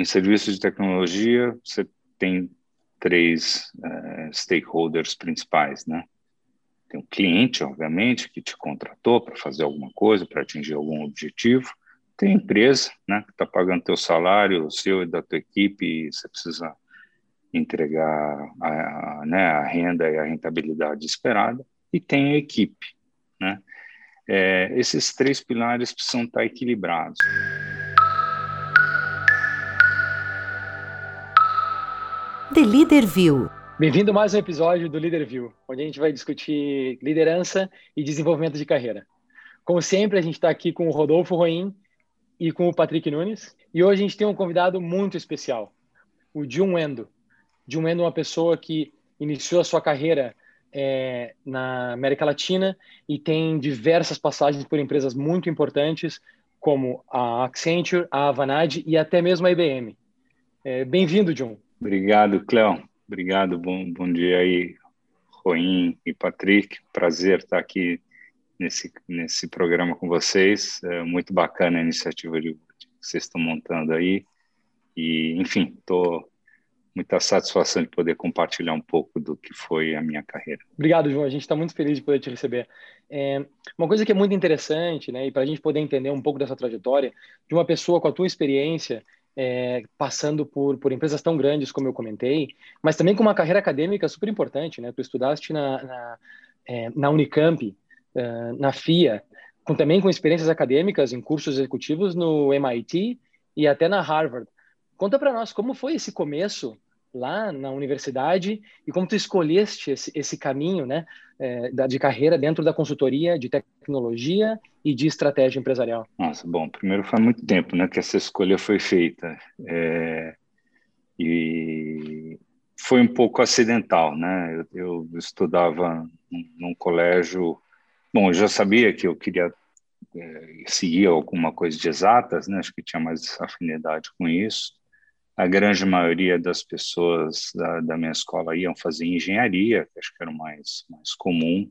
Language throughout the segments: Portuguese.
em serviços de tecnologia, você tem três uh, stakeholders principais, né? Tem o cliente, obviamente, que te contratou para fazer alguma coisa, para atingir algum objetivo. Tem a empresa, né, que está pagando teu salário, o seu e da tua equipe, e você precisa entregar a, a, né, a renda e a rentabilidade esperada. E tem a equipe, né? É, esses três pilares precisam estar equilibrados. The Leader View. Bem-vindo a mais um episódio do Leader View, onde a gente vai discutir liderança e desenvolvimento de carreira. Como sempre, a gente está aqui com o Rodolfo Roim e com o Patrick Nunes. E hoje a gente tem um convidado muito especial, o Jun Endo. Jun Endo é uma pessoa que iniciou a sua carreira é, na América Latina e tem diversas passagens por empresas muito importantes, como a Accenture, a Avanade e até mesmo a IBM. É, Bem-vindo, John. Obrigado, Cléo. Obrigado, bom, bom dia aí, Roim e Patrick. Prazer estar aqui nesse, nesse programa com vocês. É muito bacana a iniciativa de, que vocês estão montando aí. E, enfim, estou muita satisfação de poder compartilhar um pouco do que foi a minha carreira. Obrigado, João. A gente está muito feliz de poder te receber. É, uma coisa que é muito interessante, né, e para a gente poder entender um pouco dessa trajetória, de uma pessoa com a tua experiência é, passando por, por empresas tão grandes como eu comentei, mas também com uma carreira acadêmica super importante, né? Tu estudaste na, na, é, na Unicamp, uh, na FIA, com, também com experiências acadêmicas em cursos executivos no MIT e até na Harvard. Conta para nós como foi esse começo lá na universidade e como tu escolheste esse, esse caminho né, é, de carreira dentro da consultoria de tecnologia e de estratégia empresarial? Nossa, bom, primeiro faz muito tempo né, que essa escolha foi feita é, e foi um pouco acidental, né? Eu, eu estudava num, num, colégio, bom, eu já sabia que eu queria é, seguir alguma coisa de exatas, né? Acho que tinha mais afinidade com isso a grande maioria das pessoas da, da, minha escola iam fazer engenharia, que acho que era o mais, mais comum,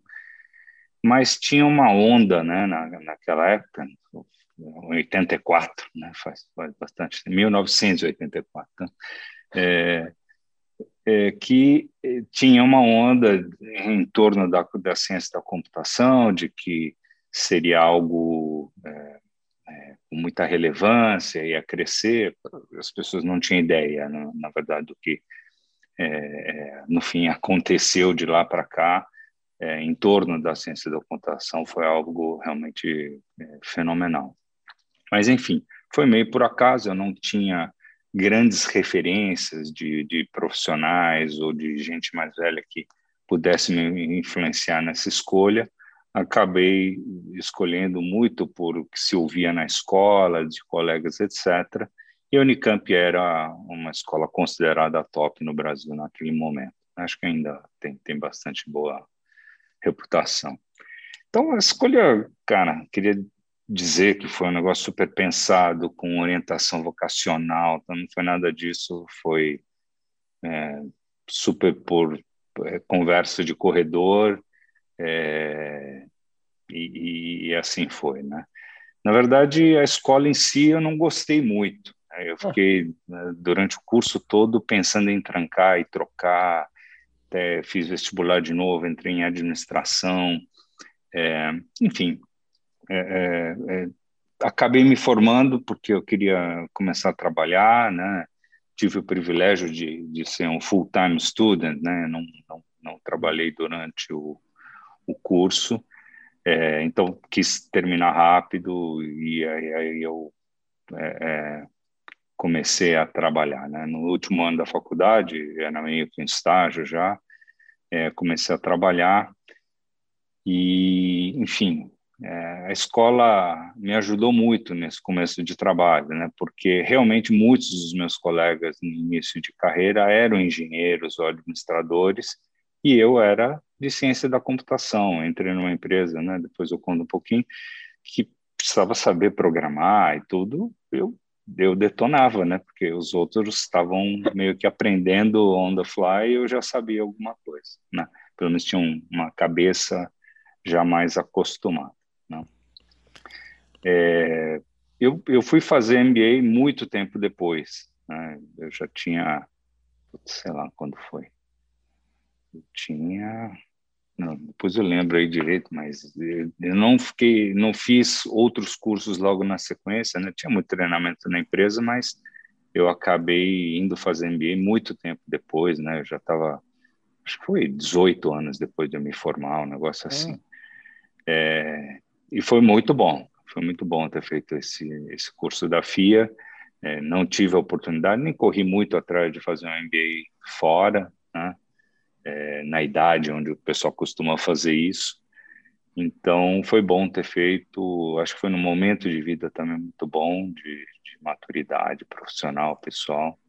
mas tinha uma onda, né, na, naquela época, 84, né, faz, faz bastante, 1984, né, é, é, que tinha uma onda em torno da, da ciência da computação, de que seria algo é, é, com muita relevância, ia crescer, as pessoas não tinham ideia, na, na verdade, do que é, é no fim aconteceu de lá para cá é, em torno da ciência da computação foi algo realmente é, fenomenal. Mas, enfim, foi meio por acaso, eu não tinha grandes referências de, de profissionais ou de gente mais velha que pudesse me influenciar nessa escolha, acabei escolhendo muito por o que se ouvia na escola, de colegas, etc. E a Unicamp era uma escola considerada top no Brasil naquele momento. Acho que ainda tem, tem bastante boa reputação. Então, a escolha, cara, queria dizer que foi um negócio super pensado, com orientação vocacional, então não foi nada disso, foi é, super por é, conversa de corredor, é, e, e, assim foi, né? Na verdade, a escola em si eu não gostei muito. Né? Eu fiquei né, durante o curso todo pensando em trancar e trocar. Fiz vestibular de novo, entrei em administração. É, enfim, é, é, é acabei me formando porque eu queria começar a trabalhar, né? Tive o privilégio de, de ser um full-time student, né? Não, não, não trabalhei durante o, o curso, é, então quis terminar rápido e aí, eu é, comecei a trabalhar. Né? No último ano da faculdade, era meio que um estágio já, é, comecei a trabalhar e, enfim, é, a escola me ajudou muito nesse começo de trabalho, né? Porque realmente muitos dos meus colegas no início de carreira eram engenheiros ou administradores e eu era de ciência da computação. Entrei numa empresa, né, depois eu conto um pouquinho, que precisava saber programar e tudo. Eu eu detonava, né? Porque os outros estavam meio que aprendendo on the fly e eu já sabia alguma coisa, né? Pelo menos tinha uma cabeça já mais acostumada, né? É, eu, eu fui fazer MBA muito tempo depois, Né? Eu já tinha, sei lá quando foi. Eu tinha não, depois eu lembro aí direito, mas eu não fiquei, não fiz outros cursos logo na sequência, né? Tinha muito treinamento na empresa, mas eu acabei indo fazer MBA muito tempo depois, né? Eu já estava, acho que foi 18 anos depois de eu me formar, um negócio assim. É, e foi muito bom, foi muito bom ter feito esse, esse curso da FIA. É, não tive a oportunidade, nem corri muito atrás de fazer um MBA fora, né? É, na idade onde o pessoal costuma fazer isso. Então, foi bom ter feito, acho que foi num momento de vida também muito bom, de, de maturidade profissional, pessoal.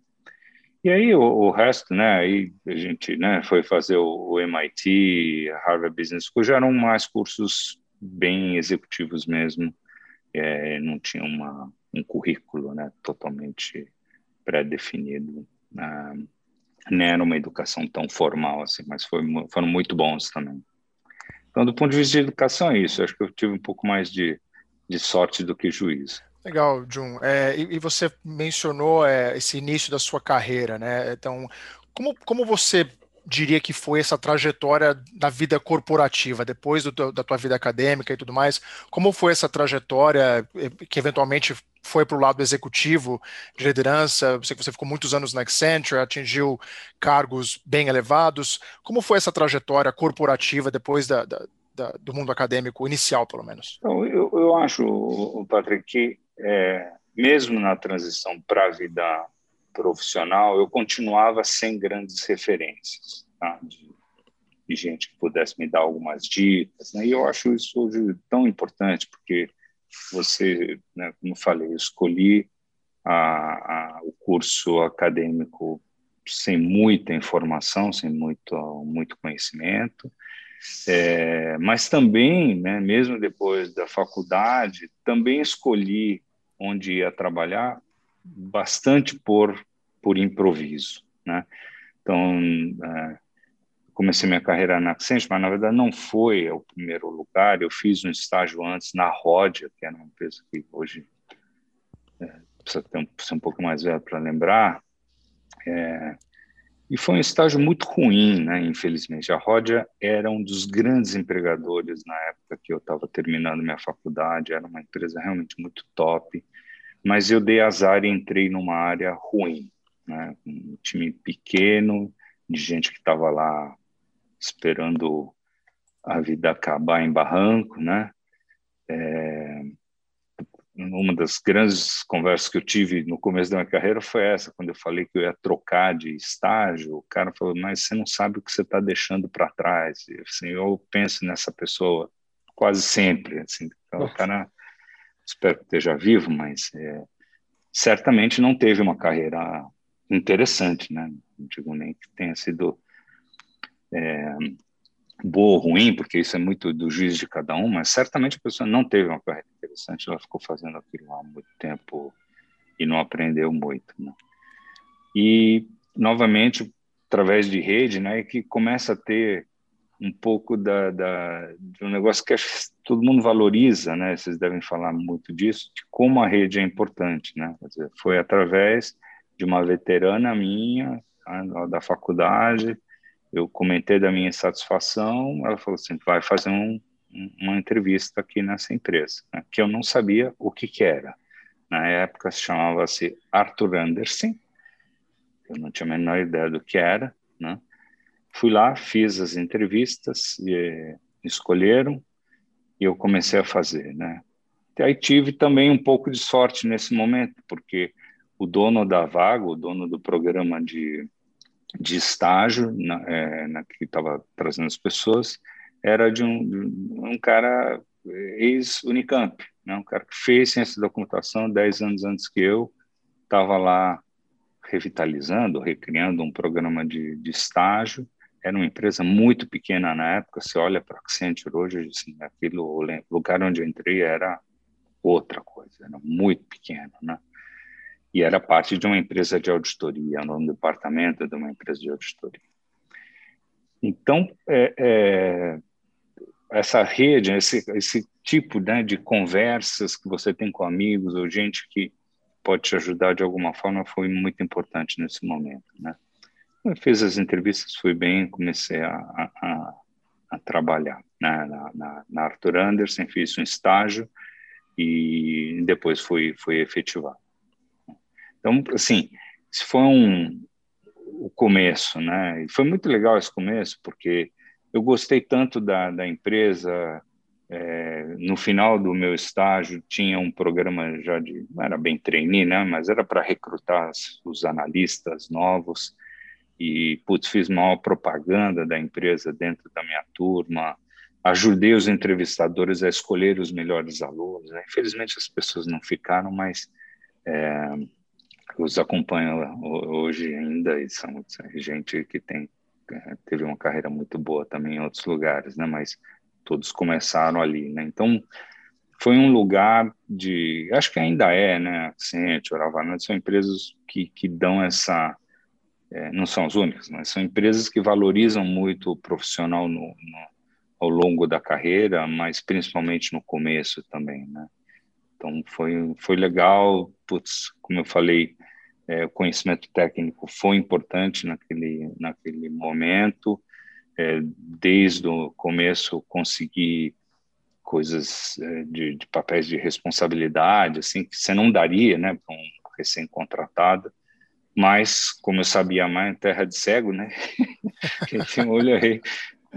E aí, o, o, resto, né, aí a gente né, foi fazer o, o MIT, Harvard Business School, já eram mais cursos bem executivos mesmo, é, não tinha uma, um currículo né, totalmente pré-definido. Uh, nem era uma educação tão formal assim, mas foi, foram muito bons também. Então, do ponto de vista de educação, é isso. Eu acho que eu tive um pouco mais de, de sorte do que juízo. Legal, Jun. É, e, e, você mencionou é, esse início da sua carreira, né? Então, como, como você diria que foi essa trajetória da vida corporativa, depois do, da tua vida acadêmica e tudo mais? Como foi essa trajetória que eventualmente foi para o lado executivo de liderança? Eu sei que você ficou muitos anos na Accenture, atingiu cargos bem elevados. Como foi essa trajetória corporativa depois da, da, da, do mundo acadêmico inicial, pelo menos? Então, eu, eu acho, Patrick, que é, mesmo na transição para a vida profissional, eu continuava sem grandes referências tá? de, de, gente que pudesse me dar algumas dicas. Né? E eu acho isso hoje tão importante, porque você, né, como falei, escolhi a, a, o curso acadêmico sem muita informação, sem muito, muito conhecimento, é, mas também, né, mesmo depois da faculdade, também escolhi onde ia trabalhar bastante por, por improviso, né? Então, é, comecei minha carreira na Accenture, mas na verdade não foi o primeiro lugar. Eu fiz um estágio antes na Rodia, que era uma empresa que hoje é, precisa ter um, ser um pouco mais velho para lembrar. É, e foi um estágio muito ruim, né? Infelizmente, a Rodia era um dos grandes empregadores na época que eu estava terminando minha faculdade. Era uma empresa realmente muito top mas eu dei azar e entrei numa área ruim, né? Um time pequeno, de gente que estava lá esperando a vida acabar em barranco, né? É, uma das grandes conversas que eu tive no começo da minha carreira foi essa, quando eu falei que eu ia trocar de estágio, o cara falou, mas você não sabe o que você está deixando para trás. E, assim, eu penso nessa pessoa quase sempre, assim, então, o cara espero que esteja vivo, mas é, certamente não teve uma carreira interessante, né? Não digo nem que tenha sido é, boa ou ruim, porque isso é muito do juiz de cada um, mas certamente a pessoa não teve uma carreira interessante, ela ficou fazendo aquilo há muito tempo e não aprendeu muito, né? E, novamente, através de rede, né, que começa a ter um pouco da, da, de um negócio que todo mundo valoriza, né? Vocês devem falar muito disso, de como a rede é importante, né? Dizer, foi através de uma veterana minha da faculdade, eu comentei da minha insatisfação, ela falou assim, vai fazer um, uma entrevista aqui nessa empresa, né? que eu não sabia o que, que era. Na época se chamava-se Arthur Anderson, eu não tinha a menor ideia do que era, né? Fui lá, fiz as entrevistas, e, escolheram e eu comecei a fazer, né? E aí tive também um pouco de sorte nesse momento, porque o dono da vaga, o dono do programa de, de estágio, na, é, na que estava trazendo as pessoas, era de um, de um cara ex-Unicamp, né? um cara que fez ciência da computação 10 anos antes que eu, estava lá revitalizando, recriando um programa de, de estágio, era uma empresa muito pequena na época. Se olha para Accenture hoje, assim, aquilo, o lugar onde eu entrei era outra coisa, era muito pequeno, né? E era parte de uma empresa de auditoria, um departamento de uma empresa de auditoria. Então, é, é, essa rede, esse, esse tipo né, de conversas que você tem com amigos ou gente que pode te ajudar de alguma forma foi muito importante nesse momento, né? Eu fiz as entrevistas, fui bem, comecei a, a, a trabalhar né? na, na, na, Arthur Anderson, fiz um estágio e depois fui, fui efetivado. Então, assim, se foi um, o começo, né? E foi muito legal esse começo, porque eu gostei tanto da, da empresa, é, no final do meu estágio tinha um programa já de não era bem trainee, né, mas era para recrutar os analistas novos e putz, fiz maior propaganda da empresa dentro da minha turma, ajudei os entrevistadores a escolher os melhores alunos. Né? Infelizmente as pessoas não ficaram, mas é, os acompanham hoje ainda e são gente que tem é, teve uma carreira muito boa também em outros lugares, né? Mas todos começaram ali, né? Então, foi um lugar de, acho que ainda é, né? Accenture, Avalanche são empresas que, que dão essa, é, não são as únicas, mas são empresas que valorizam muito o profissional no, no, ao longo da carreira, mas principalmente no começo também, né? Então foi foi legal, putz, como eu falei, é, o conhecimento técnico foi importante naquele naquele momento. É, desde o começo conseguir coisas é, de, de, papéis de responsabilidade, assim, que você não daria, né, para um recém-contratado, mas como eu sabia mais, terra de cego, né, quem tinha olho aí,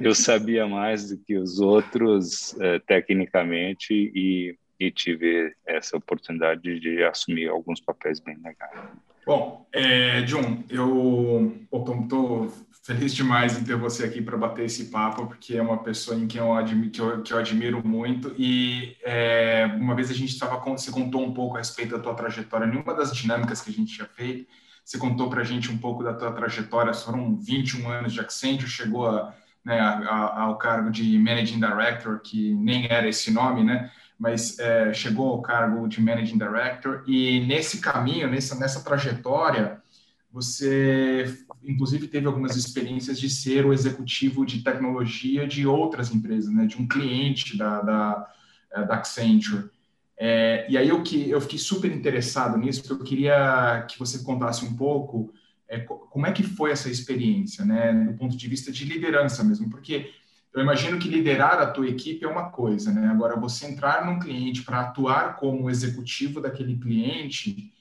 eu sabia mais do que os outros é, tecnicamente e, e tive essa oportunidade de assumir alguns papéis bem legais. Bom, é, John, eu estou feliz demais em ter você aqui para bater esse papo, porque é uma pessoa em quem eu admiro, que eu, que eu admiro muito. E é, uma vez a gente estava, você contou um pouco a respeito da tua trajetória, nenhuma das dinâmicas que a gente tinha feito, você contou para a gente um pouco da tua trajetória, foram 21 anos de Accenture, chegou a, né, a, a, ao cargo de Managing Director, que nem era esse nome, né? Mas é, chegou ao cargo de Managing Director. E nesse caminho, nessa, nessa trajetória, você inclusive teve algumas experiências de ser o executivo de tecnologia de outras empresas, né, de um cliente da, da, é, da Accenture. É, e aí eu, que, eu fiquei super interessado nisso, porque eu queria que você contasse um pouco é, como é que foi essa experiência, né, do ponto de vista de liderança mesmo, porque eu imagino que liderar a tua equipe é uma coisa, né? Agora, você entrar num cliente para atuar como executivo daquele cliente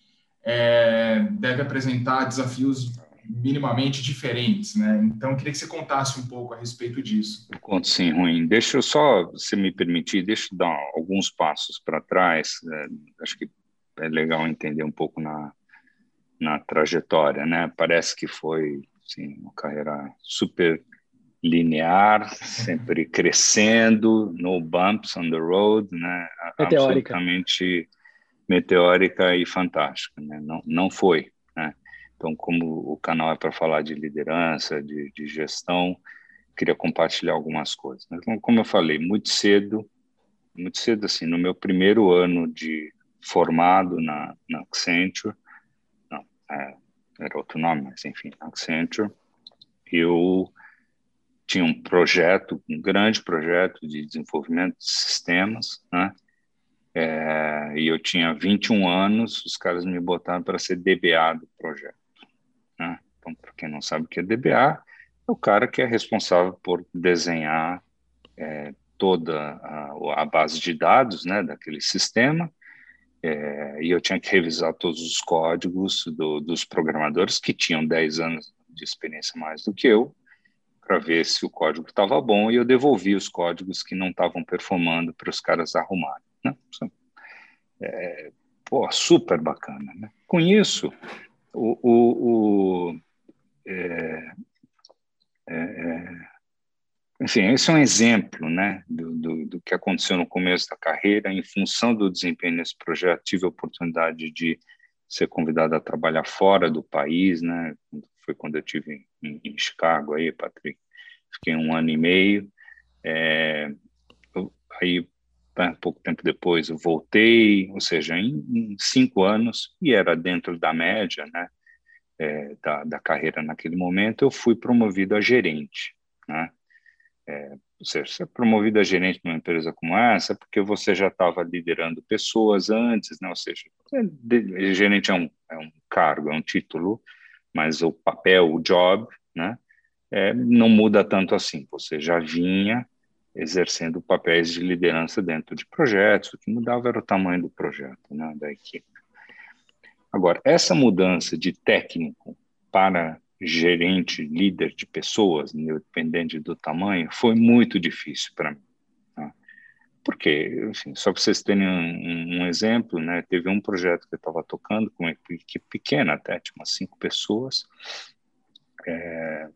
é, deve apresentar desafios minimamente diferentes, né? Então, eu queria que você contasse um pouco a respeito disso. Eu conto sim, Ruim. Deixa eu só, se me permitir, deixa eu dar alguns passos para trás. É, acho que é legal entender um pouco na, na trajetória, né? Parece que foi assim, uma carreira super linear, sempre crescendo, no bumps on the road, né? Meteórica. Absolutamente meteórica e fantástica, né? Não, não foi, né? Então, como o canal é para falar de liderança, de, de, gestão, queria compartilhar algumas coisas. Né? Então, como eu falei, muito cedo, muito cedo assim, no meu primeiro ano de formado na, na Accenture, não, é, era outro nome, mas enfim, Accenture, eu tinha um projeto, um grande projeto de desenvolvimento de sistemas, né? É, e eu tinha 21 anos, os caras me botaram para ser DBA do projeto. Né? Então, para quem não sabe o que é DBA, é o cara que é responsável por desenhar é, toda a, a, base de dados né, daquele sistema, é, e eu tinha que revisar todos os códigos do, dos programadores que tinham 10 anos de experiência mais do que eu, para ver se o código estava bom e eu devolvi os códigos que não estavam performando para os caras arrumarem. Né? É, pô, super bacana. Né? Com isso, o, o, o é, é, é, enfim, esse é um exemplo né, do, do, do, que aconteceu no começo da carreira. Em função do desempenho nesse projeto, tive a oportunidade de ser convidado a trabalhar fora do país, né? Foi quando eu tive em, Chicago aí, Patrick. Fiquei um ano e meio. É, eu, aí, né, pouco tempo depois, eu voltei, ou seja, em, em cinco anos, e era dentro da média, né? É, da, da carreira naquele momento, eu fui promovido a gerente, né? É, ou seja, ser promovido a gerente numa empresa como essa, é porque você já estava liderando pessoas antes, né? ou seja, é, gerente é um, é um cargo, é um título, mas o papel, o job, né? É, não muda tanto assim. Você já vinha exercendo papéis de liderança dentro de projetos, o que mudava era o tamanho do projeto, né, da equipe. Agora, essa mudança de técnico para gerente, líder de pessoas, independente do tamanho, foi muito difícil para mim. Porque, enfim, só para vocês terem um, um, exemplo, né, teve um projeto que eu estava tocando com uma equipe pequena até, tinha umas cinco pessoas, é,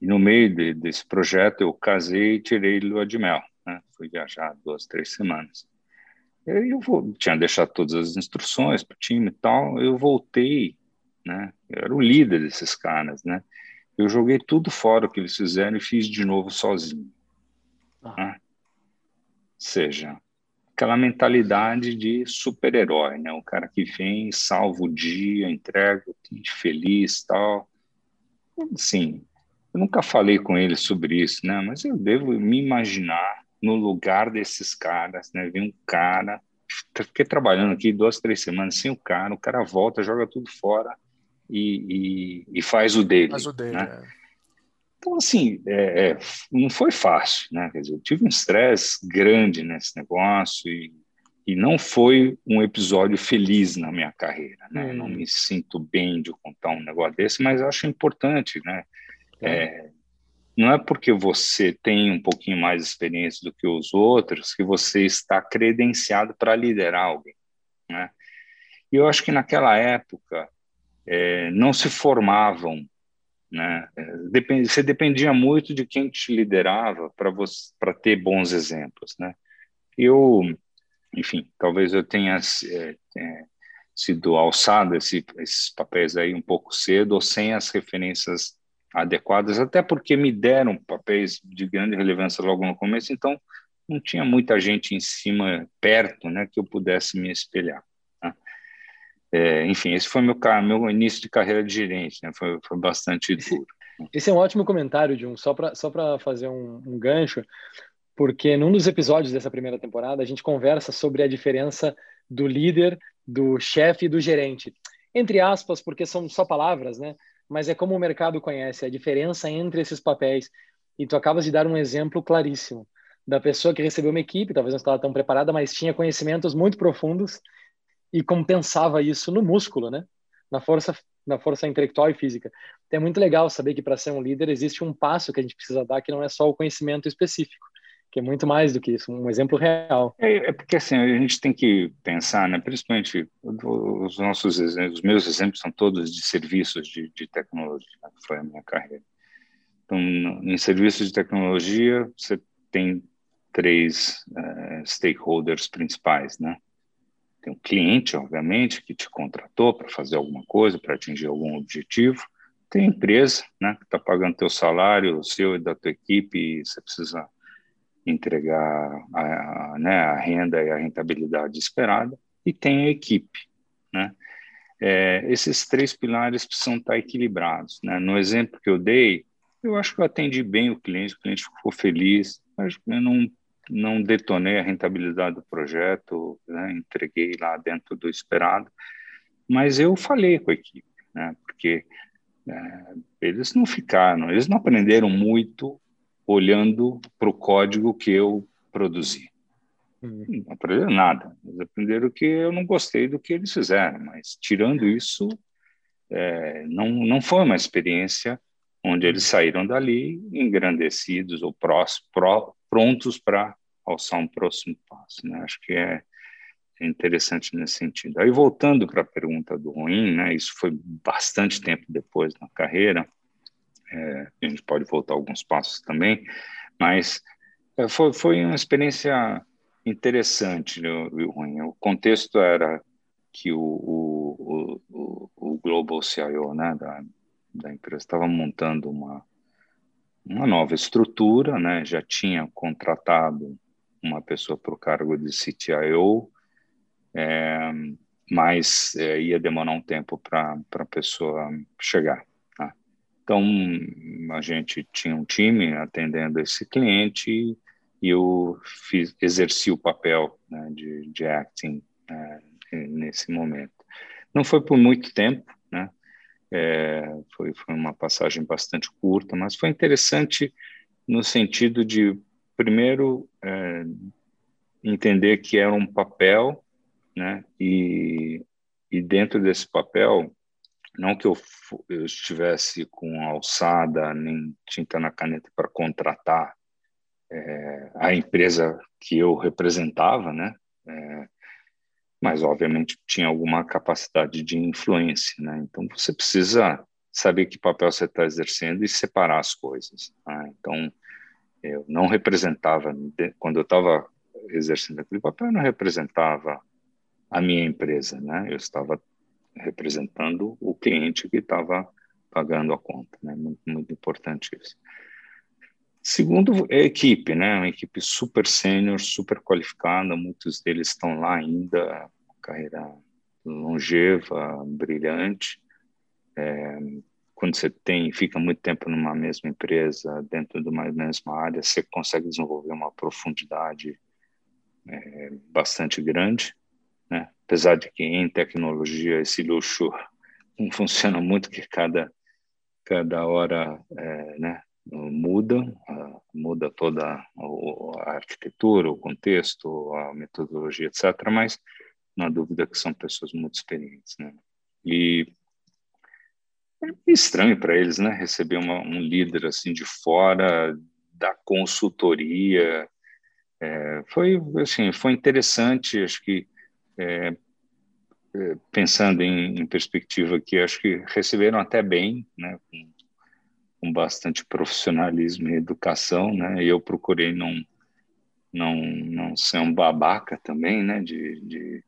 e no meio de, desse projeto eu casei e tirei lua de mel, né, fui viajar duas, três semanas. Eu, eu vou, tinha deixado todas as instruções para o time e tal, eu voltei né? Eu era o líder desses caras, né? Eu joguei tudo fora o que eles fizeram e fiz de novo sozinho. Ah. Né? Seja, aquela mentalidade de super-herói, né? O cara que vem, salva o dia, entrega o cliente feliz, tal. Sim, eu nunca falei com ele sobre isso, né? Mas eu devo me imaginar no lugar desses caras, né? Vem um cara, fiquei trabalhando aqui duas, três semanas sem o cara, o cara volta, joga tudo fora e, e, e faz o dele. Faz o dele, né? é. Então, assim, é, é, não foi fácil, né? Quer dizer, eu tive um estresse grande nesse negócio e, e não foi um episódio feliz na minha carreira, né? Hum. Não me sinto bem de contar um negócio desse, mas acho importante, né? É. é. não é porque você tem um pouquinho mais de experiência do que os outros que você está credenciado para liderar alguém, né? E eu acho que naquela época é, não se formavam, né? Depend, você dependia muito de quem te liderava para ter bons exemplos, né? Eu, enfim, talvez eu tenha é, é, sido alçado esse, esses papéis aí um pouco cedo ou sem as referências adequadas, até porque me deram papéis de grande relevância logo no começo, então não tinha muita gente em cima, perto, né, que eu pudesse me espelhar. É, enfim, esse foi meu, meu início de carreira de gerente, né? foi, foi bastante duro. Esse é um ótimo comentário, Jun, só para só fazer um, um gancho, porque num dos episódios dessa primeira temporada a gente conversa sobre a diferença do líder, do chefe e do gerente. Entre aspas, porque são só palavras, né? Mas é como o mercado conhece, a diferença entre esses papéis. E tu acabas de dar um exemplo claríssimo da pessoa que recebeu uma equipe, talvez não estava tão preparada, mas tinha conhecimentos muito profundos e compensava isso no músculo, né? Na força, na força intelectual e física. Então é muito legal saber que para ser um líder existe um passo que a gente precisa dar que não é só o conhecimento específico, que é muito mais do que isso, um exemplo real. É, é porque assim a gente tem que pensar, né? Principalmente os nossos exemplos, os meus exemplos são todos de serviços de, de tecnologia, né? que foi a minha carreira. Então, em serviços de tecnologia, você tem três uh, stakeholders principais, né? Tem um cliente, obviamente, que te contratou para fazer alguma coisa, para atingir algum objetivo. Tem empresa, né, que está pagando teu salário, o seu e da tua equipe, e você precisa entregar a, a, né, a renda e a rentabilidade esperada. E tem a equipe, né? É, esses três pilares precisam estar equilibrados. Né? No exemplo que eu dei, eu acho que eu atendi bem o cliente, o cliente ficou feliz, mas eu não não detonei a rentabilidade do projeto, né, entreguei lá dentro do esperado, mas eu falei com a equipe, né, porque é, eles não ficaram, eles não aprenderam muito olhando para o código que eu produzi. Uhum. Não aprenderam nada, eles aprenderam que eu não gostei do que eles fizeram, mas tirando isso, é, não, não foi uma experiência onde eles saíram dali engrandecidos ou prós, pró, prontos para alçar um próximo passo. Né? Acho que é, é interessante nesse sentido. Aí, voltando para a pergunta do ruim, né, isso foi bastante tempo depois na carreira, é, a gente pode voltar alguns passos também, mas é, foi, foi uma experiência interessante o ruim. O contexto era que o, o, o, o Global CIO né, da, da empresa estava montando uma, uma nova estrutura, né, já tinha contratado uma pessoa para o cargo de CTIO, é, mas é, ia demorar um tempo para a pessoa chegar. Tá? Então, a gente tinha um time atendendo esse cliente e eu fiz, exerci o papel né, de, de acting é, nesse momento. Não foi por muito tempo, né? É, foi, foi uma passagem bastante curta, mas foi interessante no sentido de, primeiro, é, entender que era um papel, né? E, e dentro desse papel, não que eu, eu estivesse com alçada nem tinta na caneta para contratar é, a empresa que eu representava, né? É, mas obviamente tinha alguma capacidade de influência, né? Então você precisa saber que papel você está exercendo e separar as coisas. Né? Então eu não representava quando eu estava exercendo aquele papel, eu não representava a minha empresa, né? Eu estava representando o cliente que estava pagando a conta, né? Muito, muito importante isso. Segundo é equipe, né? Uma equipe super sênior, super qualificada, muitos deles estão lá ainda, carreira longeva, brilhante. É, quando você tem, fica muito tempo numa mesma empresa, dentro de uma mesma área, você consegue desenvolver uma profundidade é, bastante grande, né? Apesar de que em tecnologia esse luxo não funciona muito, que cada cada hora, é, né? Muda, muda toda a arquitetura, o contexto, a metodologia, etc. Mas não há dúvida que são pessoas muito experientes, né? E é estranho para eles, né? Receber uma, um líder assim de fora da consultoria, é, foi assim, foi interessante. Acho que é, é pensando em, em, perspectiva aqui, acho que receberam até bem, né? Com bastante profissionalismo e educação, né? E eu procurei não não não ser um babaca também, né? De, de,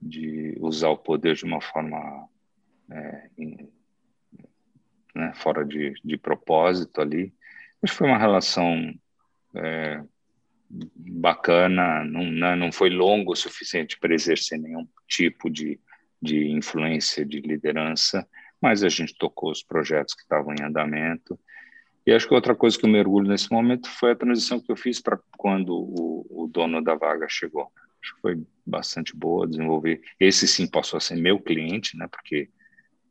de usar o poder de uma forma é, em, né? fora de, de propósito ali. Que foi uma relação é, bacana, não, né? não foi longo o suficiente para exercer nenhum tipo de, de influência, de liderança, mas a gente tocou os projetos que estavam em andamento. E acho que outra coisa que eu mergulho nesse momento foi a transição que eu fiz para quando o, o, dono da vaga chegou. Acho que foi bastante boa desenvolver. Esse sim passou a ser meu cliente, né? Porque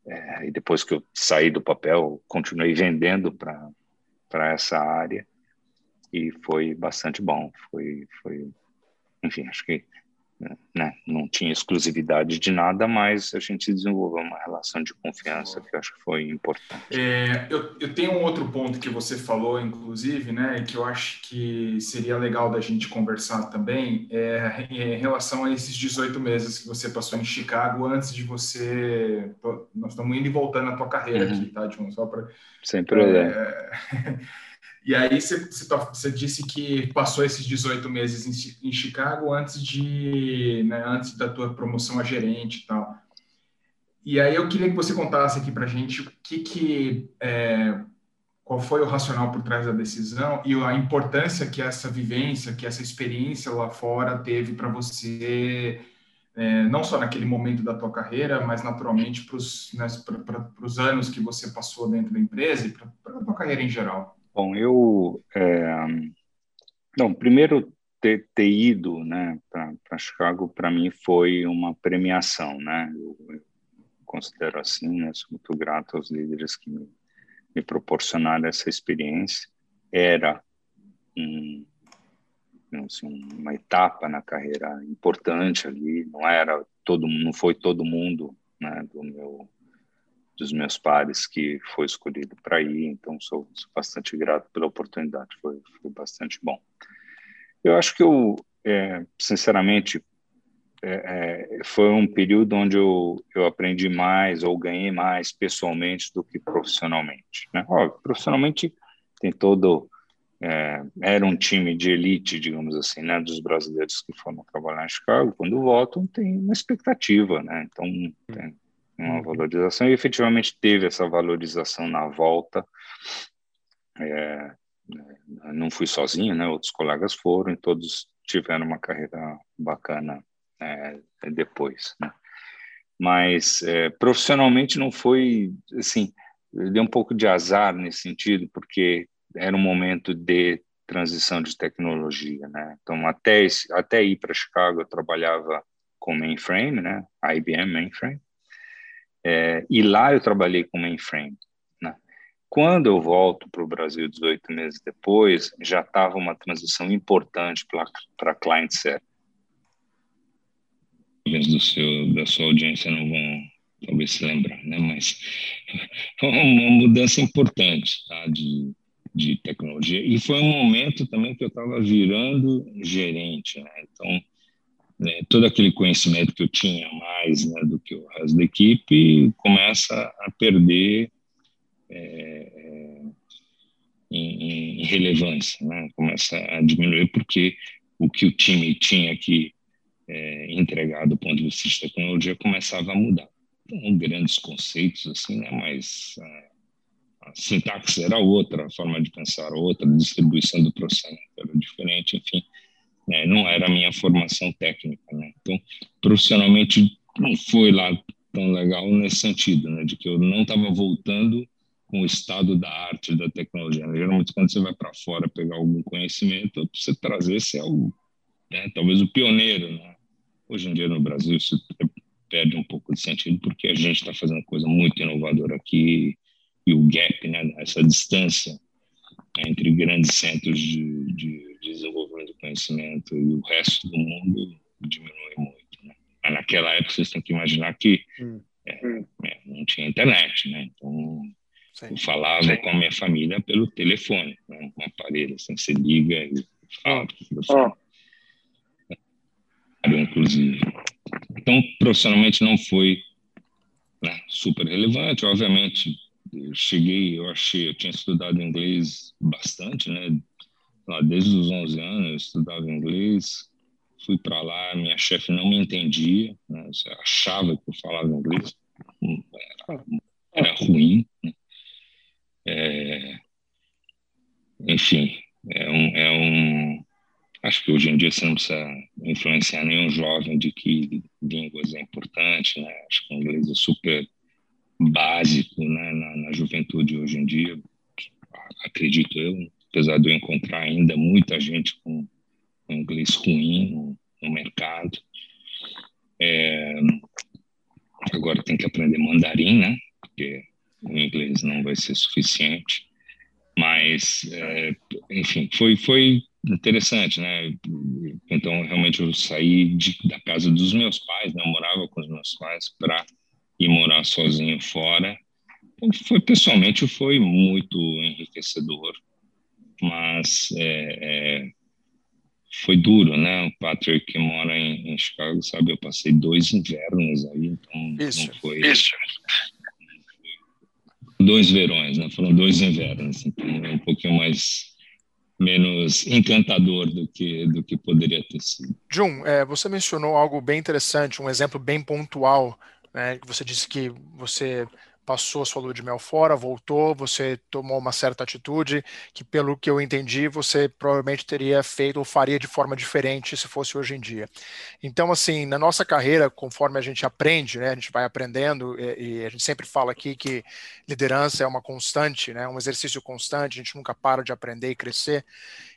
é, depois que eu saí do papel, continuei vendendo para essa área e foi bastante bom. Foi foi, enfim, acho que né? não tinha exclusividade de nada, mas a gente desenvolveu uma relação de confiança que eu acho que foi importante. É, eu, eu, tenho um outro ponto que você falou, inclusive, né, que eu acho que seria legal da gente conversar também, é, é em relação a esses 18 meses que você passou em Chicago antes de você. Nós estamos indo e voltando na tua carreira uhum. aqui, tá, John? Só para. Sem problema. É, E aí você, você, disse que passou esses 18 meses em, em Chicago antes de, né, antes da tua promoção a gerente e tal. E aí eu queria que você contasse aqui para gente o que que é, qual foi o racional por trás da decisão e a importância que essa vivência, que essa experiência lá fora teve para você, é, não só naquele momento da tua carreira, mas naturalmente para os né, anos que você passou dentro da empresa e para a tua carreira em geral. Bom, eu. É, não, primeiro, ter, ter ido né, para Chicago, para mim, foi uma premiação. Né? Eu, eu considero assim, né, sou muito grato aos líderes que me, me proporcionaram essa experiência. Era um, assim, uma etapa na carreira importante ali, não era todo não foi todo mundo né, do meu dos meus pares que foi escolhido para ir, então sou, sou, bastante grato pela oportunidade, foi, foi bastante bom. Eu acho que eu, é, sinceramente, é, é, foi um período onde eu, eu aprendi mais ou ganhei mais pessoalmente do que profissionalmente. Né? Ó, profissionalmente tem todo é, era um time de elite, digamos assim, né, dos brasileiros que foram trabalhar em Chicago. Quando voltam, tem uma expectativa, né? Então tem, uma uhum. valorização, e efetivamente teve essa valorização na volta. É, não fui sozinho, né? Outros colegas foram e todos tiveram uma carreira bacana é, depois, né? Mas é, profissionalmente não foi assim. eu dei um pouco de azar nesse sentido, porque era um momento de transição de tecnologia, né? Então, até, até ir para Chicago, eu trabalhava com mainframe, né? IBM mainframe. É, e lá eu trabalhei com mainframe. Né? Quando eu volto para o Brasil 18 meses depois, já estava uma transição importante para client server. Do seu, da sua audiência não vão talvez se lembrar, né? Mas foi uma mudança importante, tá? De, de tecnologia. E foi um momento também que eu estava virando gerente, né? Então, né, todo aquele conhecimento que eu tinha mais né, do que o resto da equipe começa a perder é, em, em, relevância, né? começa a diminuir porque o que o time tinha que é, entregar do ponto de vista de tecnologia começava a mudar. Então, grandes conceitos assim, né? mas é, a sintaxe era outra, a forma de pensar era outra, a distribuição do processamento era diferente, enfim, né? não era a minha formação técnica. Né? Então, profissionalmente, não foi lá tão legal nesse sentido, né? de que eu não estava voltando com o estado da arte da tecnologia. Né? Geralmente, quando você vai para fora pegar algum conhecimento, você trazer, você é o, né? talvez o pioneiro. Né? Hoje em dia, no Brasil, isso perde um pouco de sentido, porque a gente está fazendo coisa muito inovadora aqui, e o gap, né, essa distância entre grandes centros de, de desenvolvimento do conhecimento e o resto do mundo diminui muito. Né? Mas naquela época vocês têm que imaginar que hum. é, é, não tinha internet, né? Então Sim. eu falava Sim. com a minha família pelo telefone, né? um aparelho, assim, você liga e fala. Oh. Inclusive. Então, profissionalmente não foi né, super relevante, obviamente eu cheguei, eu achei, eu tinha estudado inglês bastante, né? Lá desde os 11 anos estudava inglês, fui para lá, minha chefe não me entendia, né? achava que eu falava inglês, era, era ruim. Né? É, enfim, é um, é um. Acho que hoje em dia você não precisa influenciar nenhum jovem de que línguas é importante, né? Acho que o inglês é super básico né, na, na, juventude hoje em dia, acredito eu, apesar de eu encontrar ainda muita gente com, inglês ruim no, no mercado. É, agora tem que aprender mandarim, né? Porque o inglês não vai ser suficiente. Mas, é, enfim, foi, foi interessante, né? Então, realmente, eu saí de, da casa dos meus pais, né? Morava com os meus pais para e morar sozinho fora. Foi pessoalmente foi muito enriquecedor, mas é, é, foi duro, né? O Patrick que mora em, em, Chicago sabe, eu passei dois invernos aí, então isso, não foi isso. dois verões, né? Foram dois invernos, então é um pouquinho mais menos encantador do que do que poderia ter sido. Jun, é, você mencionou algo bem interessante, um exemplo bem pontual né? Você disse que você passou sua lua de mel fora, voltou, você tomou uma certa atitude que, pelo que eu entendi, você provavelmente teria feito ou faria de forma diferente se fosse hoje em dia. Então, assim, na nossa carreira, conforme a gente aprende, né, a gente vai aprendendo e, e a gente sempre fala aqui que liderança é uma constante, né, um exercício constante, a gente nunca para de aprender e crescer.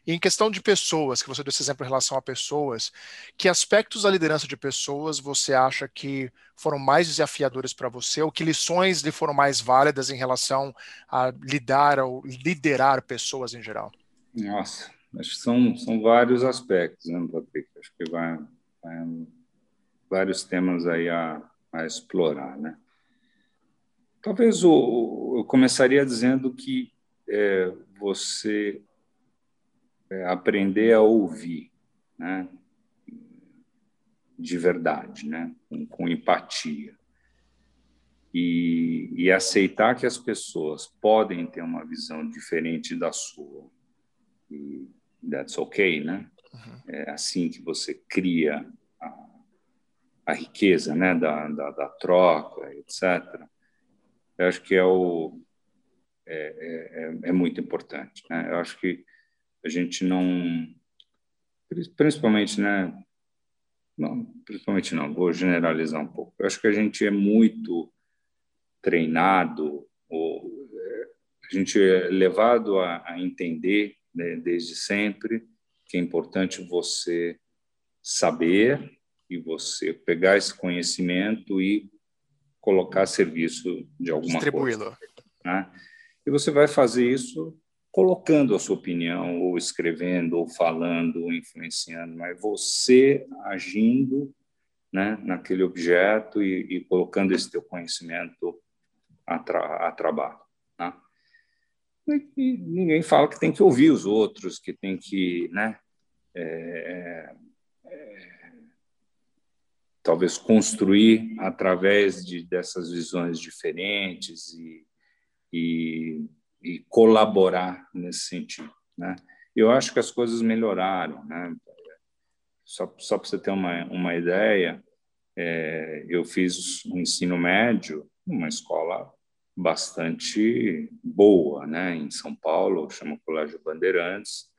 E em questão de pessoas, que você deu esse exemplo em relação a pessoas, que aspectos da liderança de pessoas você acha que foram mais desafiadores para você, ou que lições lhe foram mais válidas em relação a lidar ou liderar pessoas em geral? Nossa, acho que são, são vários aspectos, né, Patrick? Acho que vai, vai vários temas aí a, a explorar, né? Talvez o, eu começaria dizendo que é, você é, aprender a ouvir, né? De verdade, né? Com, com empatia. E, e, aceitar que as pessoas podem ter uma visão diferente da sua. E that's okay, né? Uhum. É assim que você cria a, a riqueza, né? Da, da, da, troca, etc. Eu acho que é o é, é, é muito importante, né? Eu acho que a gente não, principalmente, né? Não, principalmente não, vou generalizar um pouco. Eu acho que a gente é muito treinado, ou a gente é levado a, a entender né, desde sempre que é importante você saber e você pegar esse conhecimento e colocar a serviço de alguma coisa. Né? E você vai fazer isso colocando a sua opinião, ou escrevendo, ou falando, ou influenciando, mas você agindo né, naquele objeto e, e colocando esse teu conhecimento a, tra a trabalho. Né? E ninguém fala que tem que ouvir os outros, que tem que, né, é, é, talvez construir através de, dessas visões diferentes e, e, e colaborar nesse sentido. Né? Eu acho que as coisas melhoraram. Né? Só, só para você ter uma, uma ideia, é, eu fiz um ensino médio numa escola bastante boa, né? Em São Paulo, chama Colégio Bandeirantes.